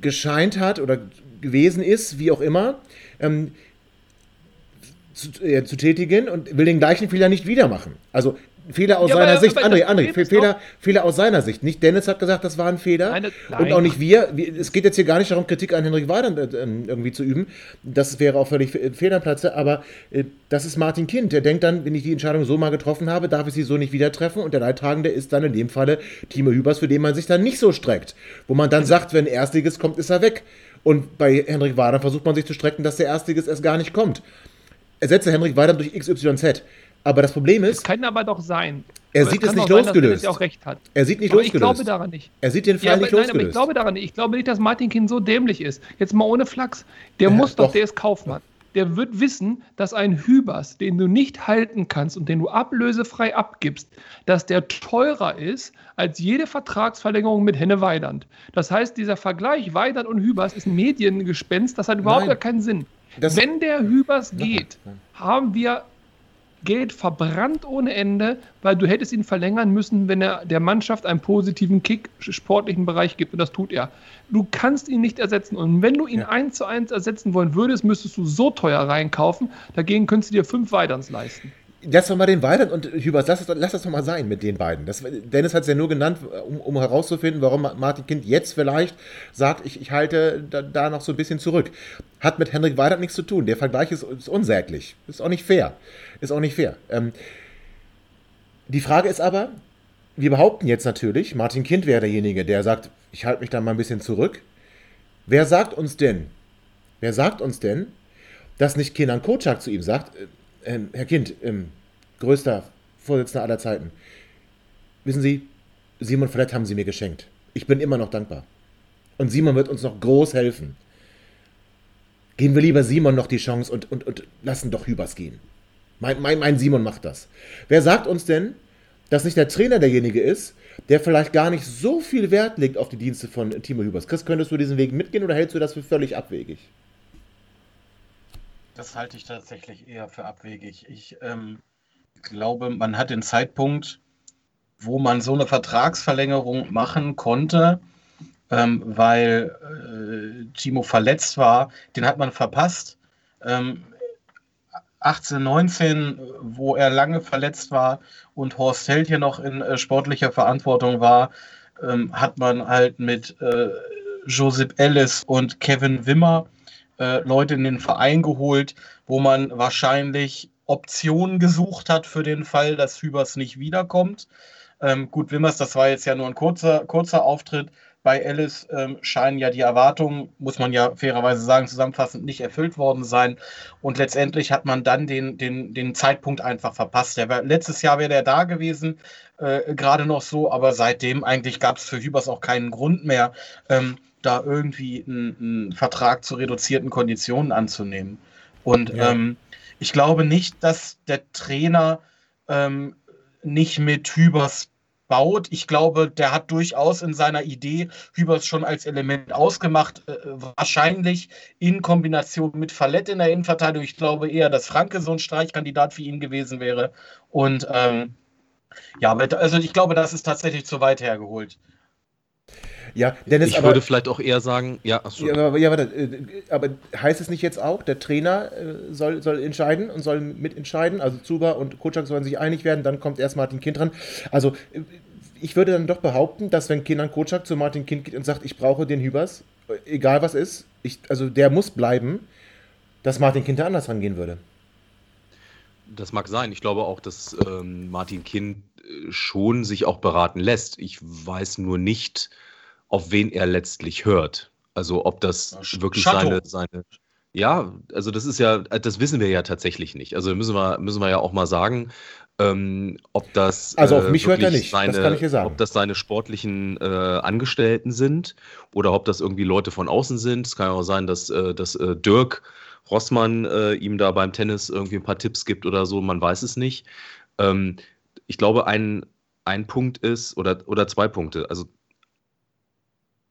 gescheint hat oder gewesen ist, wie auch immer, ähm, zu, äh, zu tätigen und will den gleichen Fehler nicht wieder machen. Also Fehler aus Ja, seiner aber- Sicht, aber André, André, ist Fehler, Fehler aus seiner Sicht. Nicht Dennis hat gesagt, das war ein Fehler. Nein, das- und nein. auch nicht wir. Es geht jetzt hier gar nicht darum, Kritik an Henrik Weidand äh, ähm, irgendwie zu üben. Das wäre auch völlig fe- fehl am Platze. Aber äh, das ist Martin Kind. Der denkt dann, wenn ich die Entscheidung so mal getroffen habe, darf ich sie so nicht wieder treffen. Und der Leidtragende ist dann in dem Falle Timo Hübers, für den man sich dann nicht so streckt. Wo man dann sagt, wenn Erstliges kommt, ist er weg. Und bei Henrik Weidand versucht man sich zu strecken, dass der Erstliges erst gar nicht kommt. Ersetze Henrik Weidand durch XYZ. Aber das Problem ist, Kann aber doch sein. Er Aber sieht kann es nicht sein, losgelöst. Dennis ja auch recht hat. er sieht nicht aber ich losgelöst. glaube daran nicht. er sieht den Fall Ja, aber, nicht nein, aber ich losgelöst. glaube daran nicht. Ich glaube nicht, dass Martin Kind so dämlich ist. Jetzt mal ohne Flachs. Der Ja, muss doch, doch. der ist Kaufmann. Der wird wissen, dass ein Hübers, den du nicht halten kannst und den du ablösefrei abgibst, dass der teurer ist als jede Vertragsverlängerung mit Henne Weidand. Das heißt, dieser Vergleich Weidand und Hübers ist ein Mediengespenst, das hat überhaupt Nein. gar keinen Sinn. Das- Wenn der Hübers geht, haben wir Geld verbrannt ohne Ende, weil du hättest ihn verlängern müssen, wenn er der Mannschaft einen positiven Kick sportlichen Bereich gibt und das tut er. Du kannst ihn nicht ersetzen und wenn du ihn Ja. eins zu eins ersetzen wollen würdest, müsstest du so teuer reinkaufen, dagegen könntest du dir fünf Weiterns leisten. Lass doch mal den Weidand und Hübers, lass, lass das doch mal sein mit den beiden. Das, Dennis hat es ja nur genannt, um, um herauszufinden, warum Martin Kind jetzt vielleicht sagt, ich, ich halte da, da noch so ein bisschen zurück. Hat mit Henrik Weidand nichts zu tun. Der Vergleich ist, ist unsäglich. Ist auch nicht fair. Ist auch nicht fair. Ähm, die Frage ist aber, wir behaupten jetzt natürlich, Martin Kind wäre derjenige, der sagt, ich halte mich da mal ein bisschen zurück. Wer sagt uns denn, wer sagt uns denn, dass nicht Kenan Kocak zu ihm sagt, äh, ähm, Herr Kind, ähm, größter Vorsitzender aller Zeiten, wissen Sie, Simon Flett haben Sie mir geschenkt. Ich bin immer noch dankbar. Und Simon wird uns noch groß helfen. Geben wir lieber Simon noch die Chance und, und, und lassen doch Hübers gehen. Mein, mein, mein Simon macht das. Wer sagt uns denn, dass nicht der Trainer derjenige ist, der vielleicht gar nicht so viel Wert legt auf die Dienste von Timo Hübers? Chris, könntest du diesen Weg mitgehen oder hältst du das für völlig abwegig? Das halte ich tatsächlich eher für abwegig. Ich ähm, glaube, man hat den Zeitpunkt, wo man so eine Vertragsverlängerung machen konnte, ähm, weil äh, Timo verletzt war, den hat man verpasst. Ähm, 18, 19, wo er lange verletzt war und Horst Held hier noch in äh, sportlicher Verantwortung war, ähm, hat man halt mit äh, Josep Ellis und Kevin Wimmer äh, Leute in den Verein geholt, wo man wahrscheinlich Optionen gesucht hat für den Fall, dass Hübers nicht wiederkommt. Ähm, gut, Wimmers, das war jetzt ja nur ein kurzer, kurzer Auftritt. Bei Ellis ähm, scheinen ja die Erwartungen, muss man ja fairerweise sagen, zusammenfassend nicht erfüllt worden sein. Und letztendlich hat man dann den, den, den Zeitpunkt einfach verpasst. Der war, letztes Jahr wäre der da gewesen, äh, gerade noch so, aber seitdem eigentlich gab es für Hübers auch keinen Grund mehr, ähm, da irgendwie einen, einen Vertrag zu reduzierten Konditionen anzunehmen. Und Ja. ähm, ich glaube nicht, dass der Trainer ähm, nicht mit Hübers baut. Ich glaube, der hat durchaus in seiner Idee Hübers schon als Element ausgemacht. Äh, wahrscheinlich in Kombination mit Fallett in der Innenverteidigung. Ich glaube eher, dass Franke so ein Streichkandidat für ihn gewesen wäre. Und ähm, ja, also ich glaube, das ist tatsächlich zu weit hergeholt. Ja, Dennis, ich aber, würde vielleicht auch eher sagen, ja, achso. ja, aber, ja aber, äh, aber heißt es nicht jetzt auch, der Trainer äh, soll, soll entscheiden und soll mitentscheiden? Also Zuba und Kutschak sollen sich einig werden, dann kommt erst Martin Kind dran. Also äh, ich würde dann doch behaupten, dass wenn Kenan Kutschak zu Martin Kind geht und sagt, ich brauche den Hübers, egal was ist, ich, also der muss bleiben, dass Martin Kind da anders rangehen würde. Das mag sein. Ich glaube auch, dass ähm, Martin Kind schon sich auch beraten lässt. Ich weiß nur nicht, auf wen er letztlich hört. Also ob das Sch- wirklich Chateau. seine, seine. Ja, also das ist ja, das wissen wir ja tatsächlich nicht. Also müssen wir, müssen wir ja auch mal sagen, ähm, ob das. Also auf mich hört er nicht, das kann ich dir sagen. Ob das seine sportlichen äh, Angestellten sind oder ob das irgendwie Leute von außen sind. Es kann ja auch sein, dass, äh, dass äh, Dirk Rossmann äh, ihm da beim Tennis irgendwie ein paar Tipps gibt oder so, man weiß es nicht. Ähm, ich glaube, ein, ein Punkt ist, oder, oder zwei Punkte. Also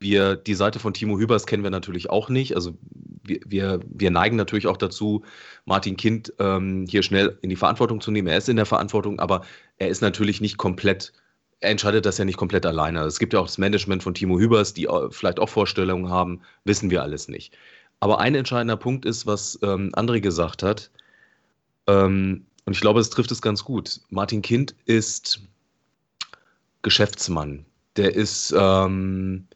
wir, die Seite von Timo Hübers kennen wir natürlich auch nicht. Also wir, wir, wir neigen natürlich auch dazu, Martin Kind ähm, hier schnell in die Verantwortung zu nehmen. Er ist in der Verantwortung, aber er ist natürlich nicht komplett, er entscheidet das ja nicht komplett alleine. Es gibt ja auch das Management von Timo Hübers, die vielleicht auch Vorstellungen haben, wissen wir alles nicht. Aber ein entscheidender Punkt ist, was ähm, André gesagt hat, ähm, und ich glaube, es trifft es ganz gut. Martin Kind ist Geschäftsmann. Der ist, ähm,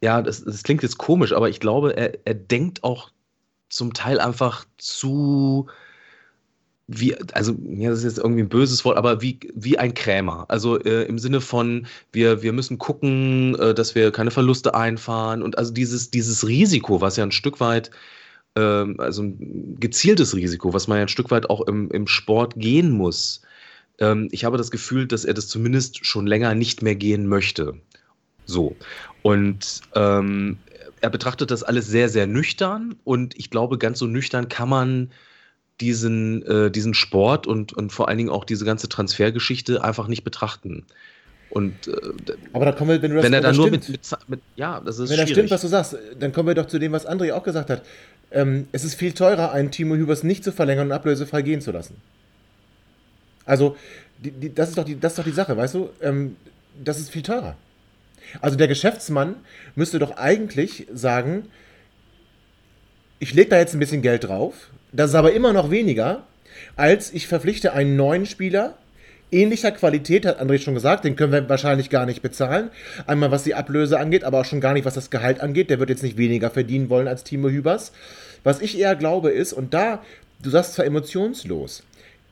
ja, das, das klingt jetzt komisch, aber ich glaube, er, er denkt auch zum Teil einfach zu, wie, also, ja, das ist jetzt irgendwie ein böses Wort, aber wie, wie ein Krämer. Also äh, im Sinne von, wir, wir müssen gucken, äh, dass wir keine Verluste einfahren und also dieses, dieses Risiko, was ja ein Stück weit, ähm, also ein gezieltes Risiko, was man ja ein Stück weit auch im, im Sport gehen muss. Ähm, ich habe das Gefühl, dass er das zumindest schon länger nicht mehr gehen möchte. So. Und ähm, er betrachtet das alles sehr, sehr nüchtern und ich glaube, ganz so nüchtern kann man diesen, äh, diesen Sport und, und vor allen Dingen auch diese ganze Transfergeschichte einfach nicht betrachten. Und äh, Aber da kommen wir, wenn du das wenn er dann nur mit, mit, mit, ja, das ist Wenn das stimmt, was du sagst, dann kommen wir doch zu dem, was André auch gesagt hat. Ähm, es ist viel teurer, einen Timo Hübers nicht zu verlängern und ablösefrei gehen zu lassen. Also, die, die, das, ist doch die, das ist doch die Sache, weißt du? Ähm, das ist viel teurer. Also der Geschäftsmann müsste doch eigentlich sagen, ich lege da jetzt ein bisschen Geld drauf, das ist aber immer noch weniger, als ich verpflichte einen neuen Spieler, ähnlicher Qualität, hat André schon gesagt, den können wir wahrscheinlich gar nicht bezahlen. Einmal was die Ablöse angeht, aber auch schon gar nicht, was das Gehalt angeht. Der wird jetzt nicht weniger verdienen wollen als Timo Hübers. Was ich eher glaube ist, und da, du sagst zwar emotionslos,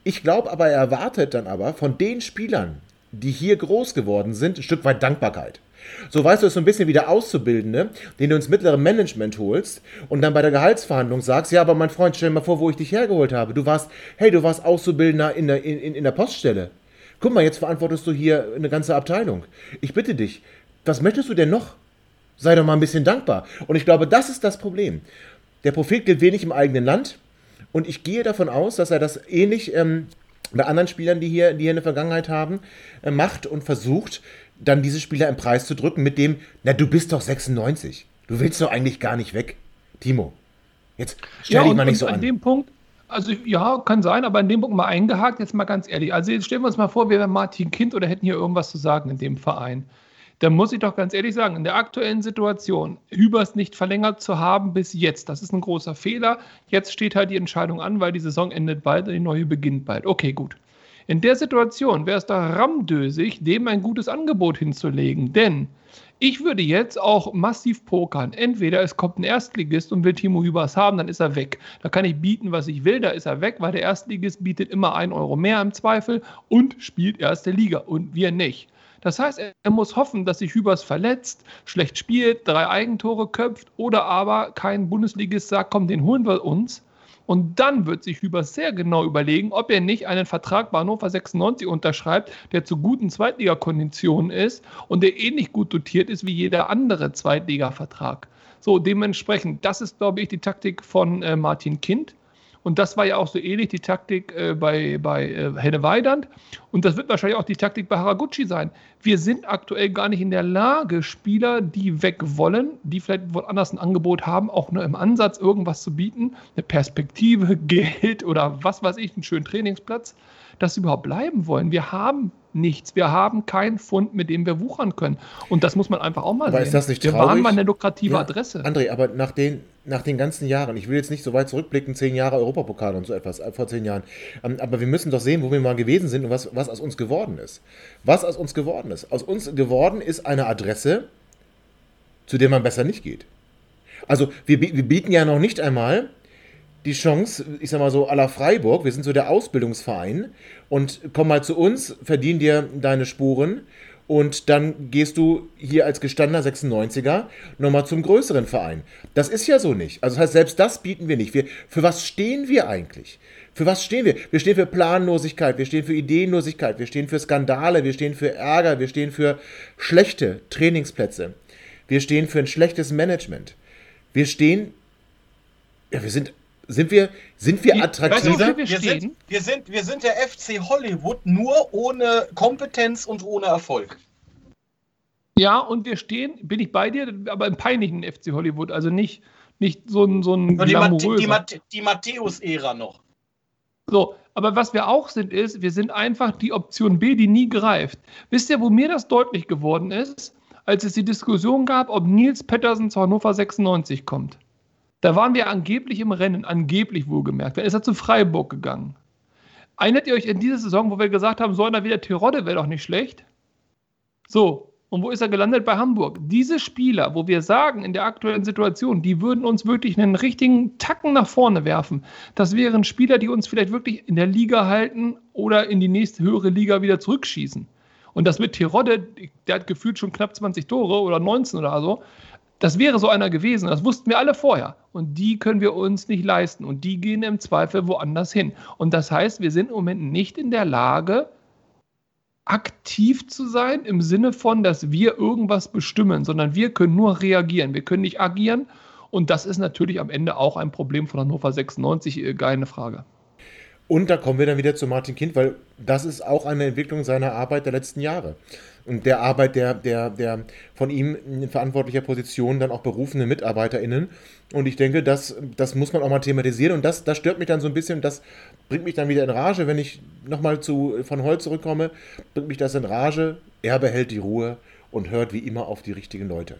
ich glaube aber, er erwartet dann aber von den Spielern, die hier groß geworden sind, ein Stück weit Dankbarkeit. So weißt du, es so ein bisschen wie der Auszubildende, den du ins mittlere Management holst und dann bei der Gehaltsverhandlung sagst, ja, aber mein Freund, stell dir mal vor, wo ich dich hergeholt habe. Du warst, hey, du warst Auszubildender in der, in, in der Poststelle. Guck mal, jetzt verantwortest du hier eine ganze Abteilung. Ich bitte dich, was möchtest du denn noch? Sei doch mal ein bisschen dankbar. Und ich glaube, das ist das Problem. Der Prophet gilt wenig im eigenen Land. Und ich gehe davon aus, dass er das ähnlich ähm, bei anderen Spielern, die hier, die hier eine Vergangenheit haben, äh, macht und versucht, dann diese Spieler im Preis zu drücken mit dem, na, du bist doch 96. Du willst doch eigentlich gar nicht weg. Timo, jetzt stell Ja, dich mal nicht so an an. dem Punkt, also ja, kann sein, aber an dem Punkt mal eingehakt, jetzt mal ganz ehrlich. Also jetzt stellen wir uns mal vor, wir wären Martin Kind oder hätten hier irgendwas zu sagen in dem Verein. Da muss ich doch ganz ehrlich sagen, in der aktuellen Situation, Hübers nicht verlängert zu haben bis jetzt, das ist ein großer Fehler. Jetzt steht halt die Entscheidung an, weil die Saison endet bald und die neue beginnt bald. Okay, gut. In der Situation wäre es doch rammdösig, dem ein gutes Angebot hinzulegen. Denn ich würde jetzt auch massiv pokern. Entweder es kommt ein Erstligist und will Timo Hübers haben, dann ist er weg. Da kann ich bieten, was ich will, da ist er weg, weil der Erstligist bietet immer ein Euro mehr im Zweifel und spielt erste Liga und wir nicht. Das heißt, er muss hoffen, dass sich Hübers verletzt, schlecht spielt, drei Eigentore köpft oder aber kein Bundesligist sagt, komm, den holen wir uns. Und dann wird sich Hübers sehr genau überlegen, ob er nicht einen Vertrag bei Hannover 96 unterschreibt, der zu guten Zweitligakonditionen ist und der ähnlich gut dotiert ist wie jeder andere Zweitliga-Vertrag. So, dementsprechend, das ist, glaube ich, die Taktik von äh, Martin Kind. Und das war ja auch so ähnlich die Taktik äh, bei, bei äh, Henne Weidand. Und das wird wahrscheinlich auch die Taktik bei Haraguchi sein. Wir sind aktuell gar nicht in der Lage, Spieler, die weg wollen, die vielleicht woanders ein Angebot haben, auch nur im Ansatz irgendwas zu bieten, eine Perspektive, [LAUGHS] Geld oder was weiß ich, einen schönen Trainingsplatz, dass sie überhaupt bleiben wollen. Wir haben nichts. Wir haben keinen Fund, mit dem wir wuchern können. Und das muss man einfach auch mal aber sehen. ist das nicht wir traurig? waren mal eine lukrative Ja, Adresse. André, aber nach den, nach den ganzen Jahren, ich will jetzt nicht so weit zurückblicken, zehn Jahre Europapokal und so etwas, äh, vor zehn Jahren, ähm, aber wir müssen doch sehen, wo wir mal gewesen sind und was, was aus uns geworden ist. Was aus uns geworden ist. Aus uns geworden ist eine Adresse, zu der man besser nicht geht. Also wir, wir bieten ja noch nicht einmal die Chance, ich sag mal so, à la Freiburg, wir sind so der Ausbildungsverein und komm mal zu uns, verdien dir deine Spuren und dann gehst du hier als gestandener 96er nochmal zum größeren Verein. Das ist ja so nicht. Also das heißt, selbst das bieten wir nicht. Wir, für was stehen wir eigentlich? Für was stehen wir? Wir stehen für Planlosigkeit, wir stehen für Ideenlosigkeit, wir stehen für Skandale, wir stehen für Ärger, wir stehen für schlechte Trainingsplätze. Wir stehen für ein schlechtes Management. Wir stehen, ja, wir sind, sind wir, sind wir attraktiver? Weißt du, wir Wir stehen. sind, wir, sind, wir sind der FC Hollywood nur ohne Kompetenz und ohne Erfolg. Ja, und wir stehen, bin ich bei dir, aber im peinlichen FC Hollywood, also nicht, nicht so ein, so ein die, glamouröser. die, Mathe- die Matthäus-Ära noch. So, aber was wir auch sind, ist, wir sind einfach die Option B, die nie greift. Wisst ihr, wo mir das deutlich geworden ist, als es die Diskussion gab, ob Nils Pettersen zu Hannover 96 kommt? Da waren wir angeblich im Rennen, angeblich wohlgemerkt. Dann ist er zu Freiburg gegangen. Erinnert ihr euch in dieser Saison, wo wir gesagt haben, so einer wie der Tirode wäre doch nicht schlecht? So, und wo ist er gelandet? Bei Hamburg. Diese Spieler, wo wir sagen, in der aktuellen Situation, die würden uns wirklich einen richtigen Tacken nach vorne werfen. Das wären Spieler, die uns vielleicht wirklich in der Liga halten oder in die nächste höhere Liga wieder zurückschießen. Und das mit Tirode, der hat gefühlt schon knapp 20 Tore oder 19 oder so. Das wäre so einer gewesen. Das wussten wir alle vorher. Und die können wir uns nicht leisten. Und die gehen im Zweifel woanders hin. Und das heißt, wir sind im Moment nicht in der Lage, aktiv zu sein im Sinne von, dass wir irgendwas bestimmen, sondern wir können nur reagieren. Wir können nicht agieren. Und das ist natürlich am Ende auch ein Problem von Hannover 96, äh, keine Frage. Und da kommen wir dann wieder zu Martin Kind, weil das ist auch eine Entwicklung seiner Arbeit der letzten Jahre. Und der Arbeit der, der, der von ihm in verantwortlicher Position dann auch berufene MitarbeiterInnen. Und ich denke, das, das muss man auch mal thematisieren. Und das, das stört mich dann so ein bisschen. Das bringt mich dann wieder in Rage, wenn ich nochmal zu von Holt zurückkomme, bringt mich das in Rage. Er behält die Ruhe und hört wie immer auf die richtigen Leute.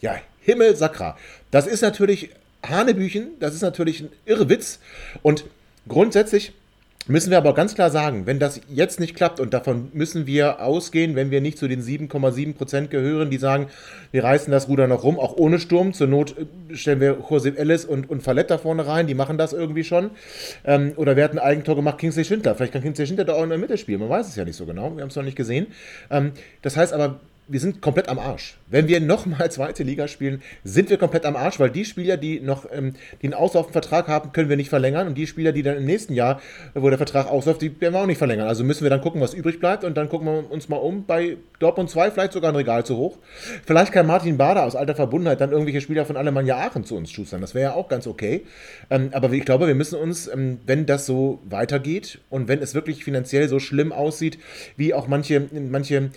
Ja, Himmel Sakra. Das ist natürlich Hanebüchen, das ist natürlich ein Irrwitz. Und grundsätzlich müssen wir aber ganz klar sagen, wenn das jetzt nicht klappt, und davon müssen wir ausgehen, wenn wir nicht zu den 7,7 Prozent gehören, die sagen, wir reißen das Ruder noch rum, auch ohne Sturm. Zur Not äh, stellen wir Josep Ellis und, und Fallett da vorne rein, die machen das irgendwie schon. Ähm, oder wir hatten ein Eigentor gemacht, Kingsley Schindler. Vielleicht kann Kingsley Schindler da auch in der Mitte spielen, man weiß es ja nicht so genau, wir haben es noch nicht gesehen. Ähm, das heißt aber, wir sind komplett am Arsch. Wenn wir nochmal zweite Liga spielen, sind wir komplett am Arsch, weil die Spieler, die noch ähm, den auslaufenden Vertrag haben, können wir nicht verlängern und die Spieler, die dann im nächsten Jahr, wo der Vertrag ausläuft, die werden wir auch nicht verlängern. Also müssen wir dann gucken, was übrig bleibt und dann gucken wir uns mal um. Bei Dortmund 2 vielleicht sogar ein Regal zu hoch. Vielleicht kann Martin Bader aus alter Verbundenheit dann irgendwelche Spieler von Alemannia Aachen zu uns schustern. Das wäre ja auch ganz okay. Ähm, aber ich glaube, wir müssen uns, ähm, wenn das so weitergeht und wenn es wirklich finanziell so schlimm aussieht, wie auch manche, manche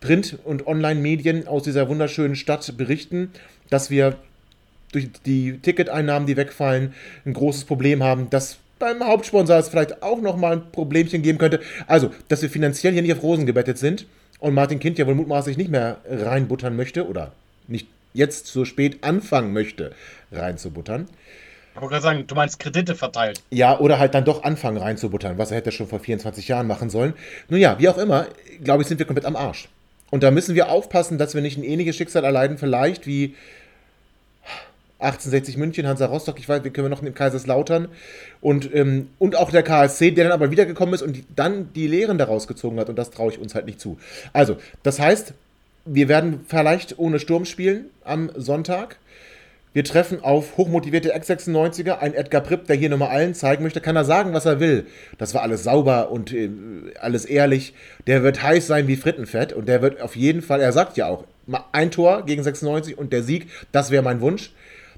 Print- und Online-Medien aus dieser wunderschönen Stadt berichten, dass wir durch die Ticketeinnahmen, die wegfallen, ein großes Problem haben, dass beim Hauptsponsor es vielleicht auch nochmal ein Problemchen geben könnte. Also, dass wir finanziell hier nicht auf Rosen gebettet sind und Martin Kind ja wohl mutmaßlich nicht mehr reinbuttern möchte oder nicht jetzt so spät anfangen möchte, reinzubuttern. Ich wollte gerade sagen, du meinst Kredite verteilt. Ja, oder halt dann doch anfangen reinzubuttern, was er hätte schon vor 24 Jahren machen sollen. Nun ja, wie auch immer, glaube ich, sind wir komplett am Arsch. Und da müssen wir aufpassen, dass wir nicht ein ähnliches Schicksal erleiden, vielleicht wie 1860 München, Hansa Rostock, ich weiß, wir können noch in Kaiserslautern und, ähm, und auch der KSC, der dann aber wiedergekommen ist und die, dann die Lehren daraus gezogen hat und das traue ich uns halt nicht zu. Also, das heißt, wir werden vielleicht ohne Sturm spielen am Sonntag. Wir treffen auf hochmotivierte Ex-96er, ein Edgar Pripp, der hier nochmal allen zeigen möchte, kann er sagen, was er will. Das war alles sauber und äh, alles ehrlich. Der wird heiß sein wie Frittenfett und der wird auf jeden Fall, er sagt ja auch, ein Tor gegen 96 und der Sieg, das wäre mein Wunsch.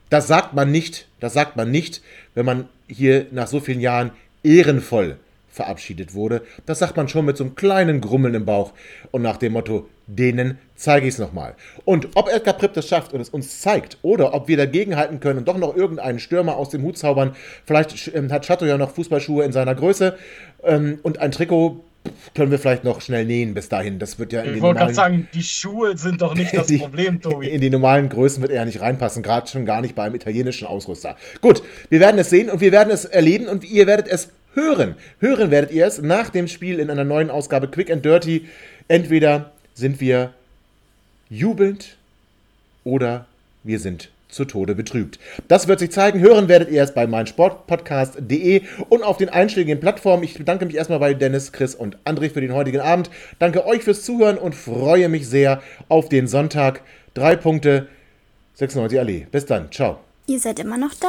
Das sagt man nicht, das sagt man nicht, wenn man hier nach so vielen Jahren ehrenvoll verabschiedet wurde. Das sagt man schon mit so einem kleinen Grummeln im Bauch und nach dem Motto, denen zeige ich es nochmal. Und ob Edgar Pripp das schafft und es uns zeigt oder ob wir dagegenhalten können und doch noch irgendeinen Stürmer aus dem Hut zaubern, vielleicht ähm, hat Chateau ja noch Fußballschuhe in seiner Größe ähm, und ein Trikot können wir vielleicht noch schnell nähen bis dahin. Das wird ja in Ich den wollte gerade sagen, die Schuhe sind doch nicht das [LAUGHS] Die- Problem, Tobi. in die normalen Größen wird er ja nicht reinpassen, gerade schon gar nicht beim italienischen Ausrüster. Gut, wir werden es sehen und wir werden es erleben und ihr werdet es hören. Hören werdet ihr es nach dem Spiel in einer neuen Ausgabe Quick and Dirty. Entweder sind wir jubelnd oder wir sind zu Tode betrübt. Das wird sich zeigen. Hören werdet ihr es bei meinsportpodcast.de und auf den einschlägigen Plattformen. Ich bedanke mich erstmal bei Dennis, Chris und André für den heutigen Abend. Danke euch fürs Zuhören und freue mich sehr auf den Sonntag. Drei Punkte, 96 Allee. Bis dann. Ciao. Ihr seid immer noch da?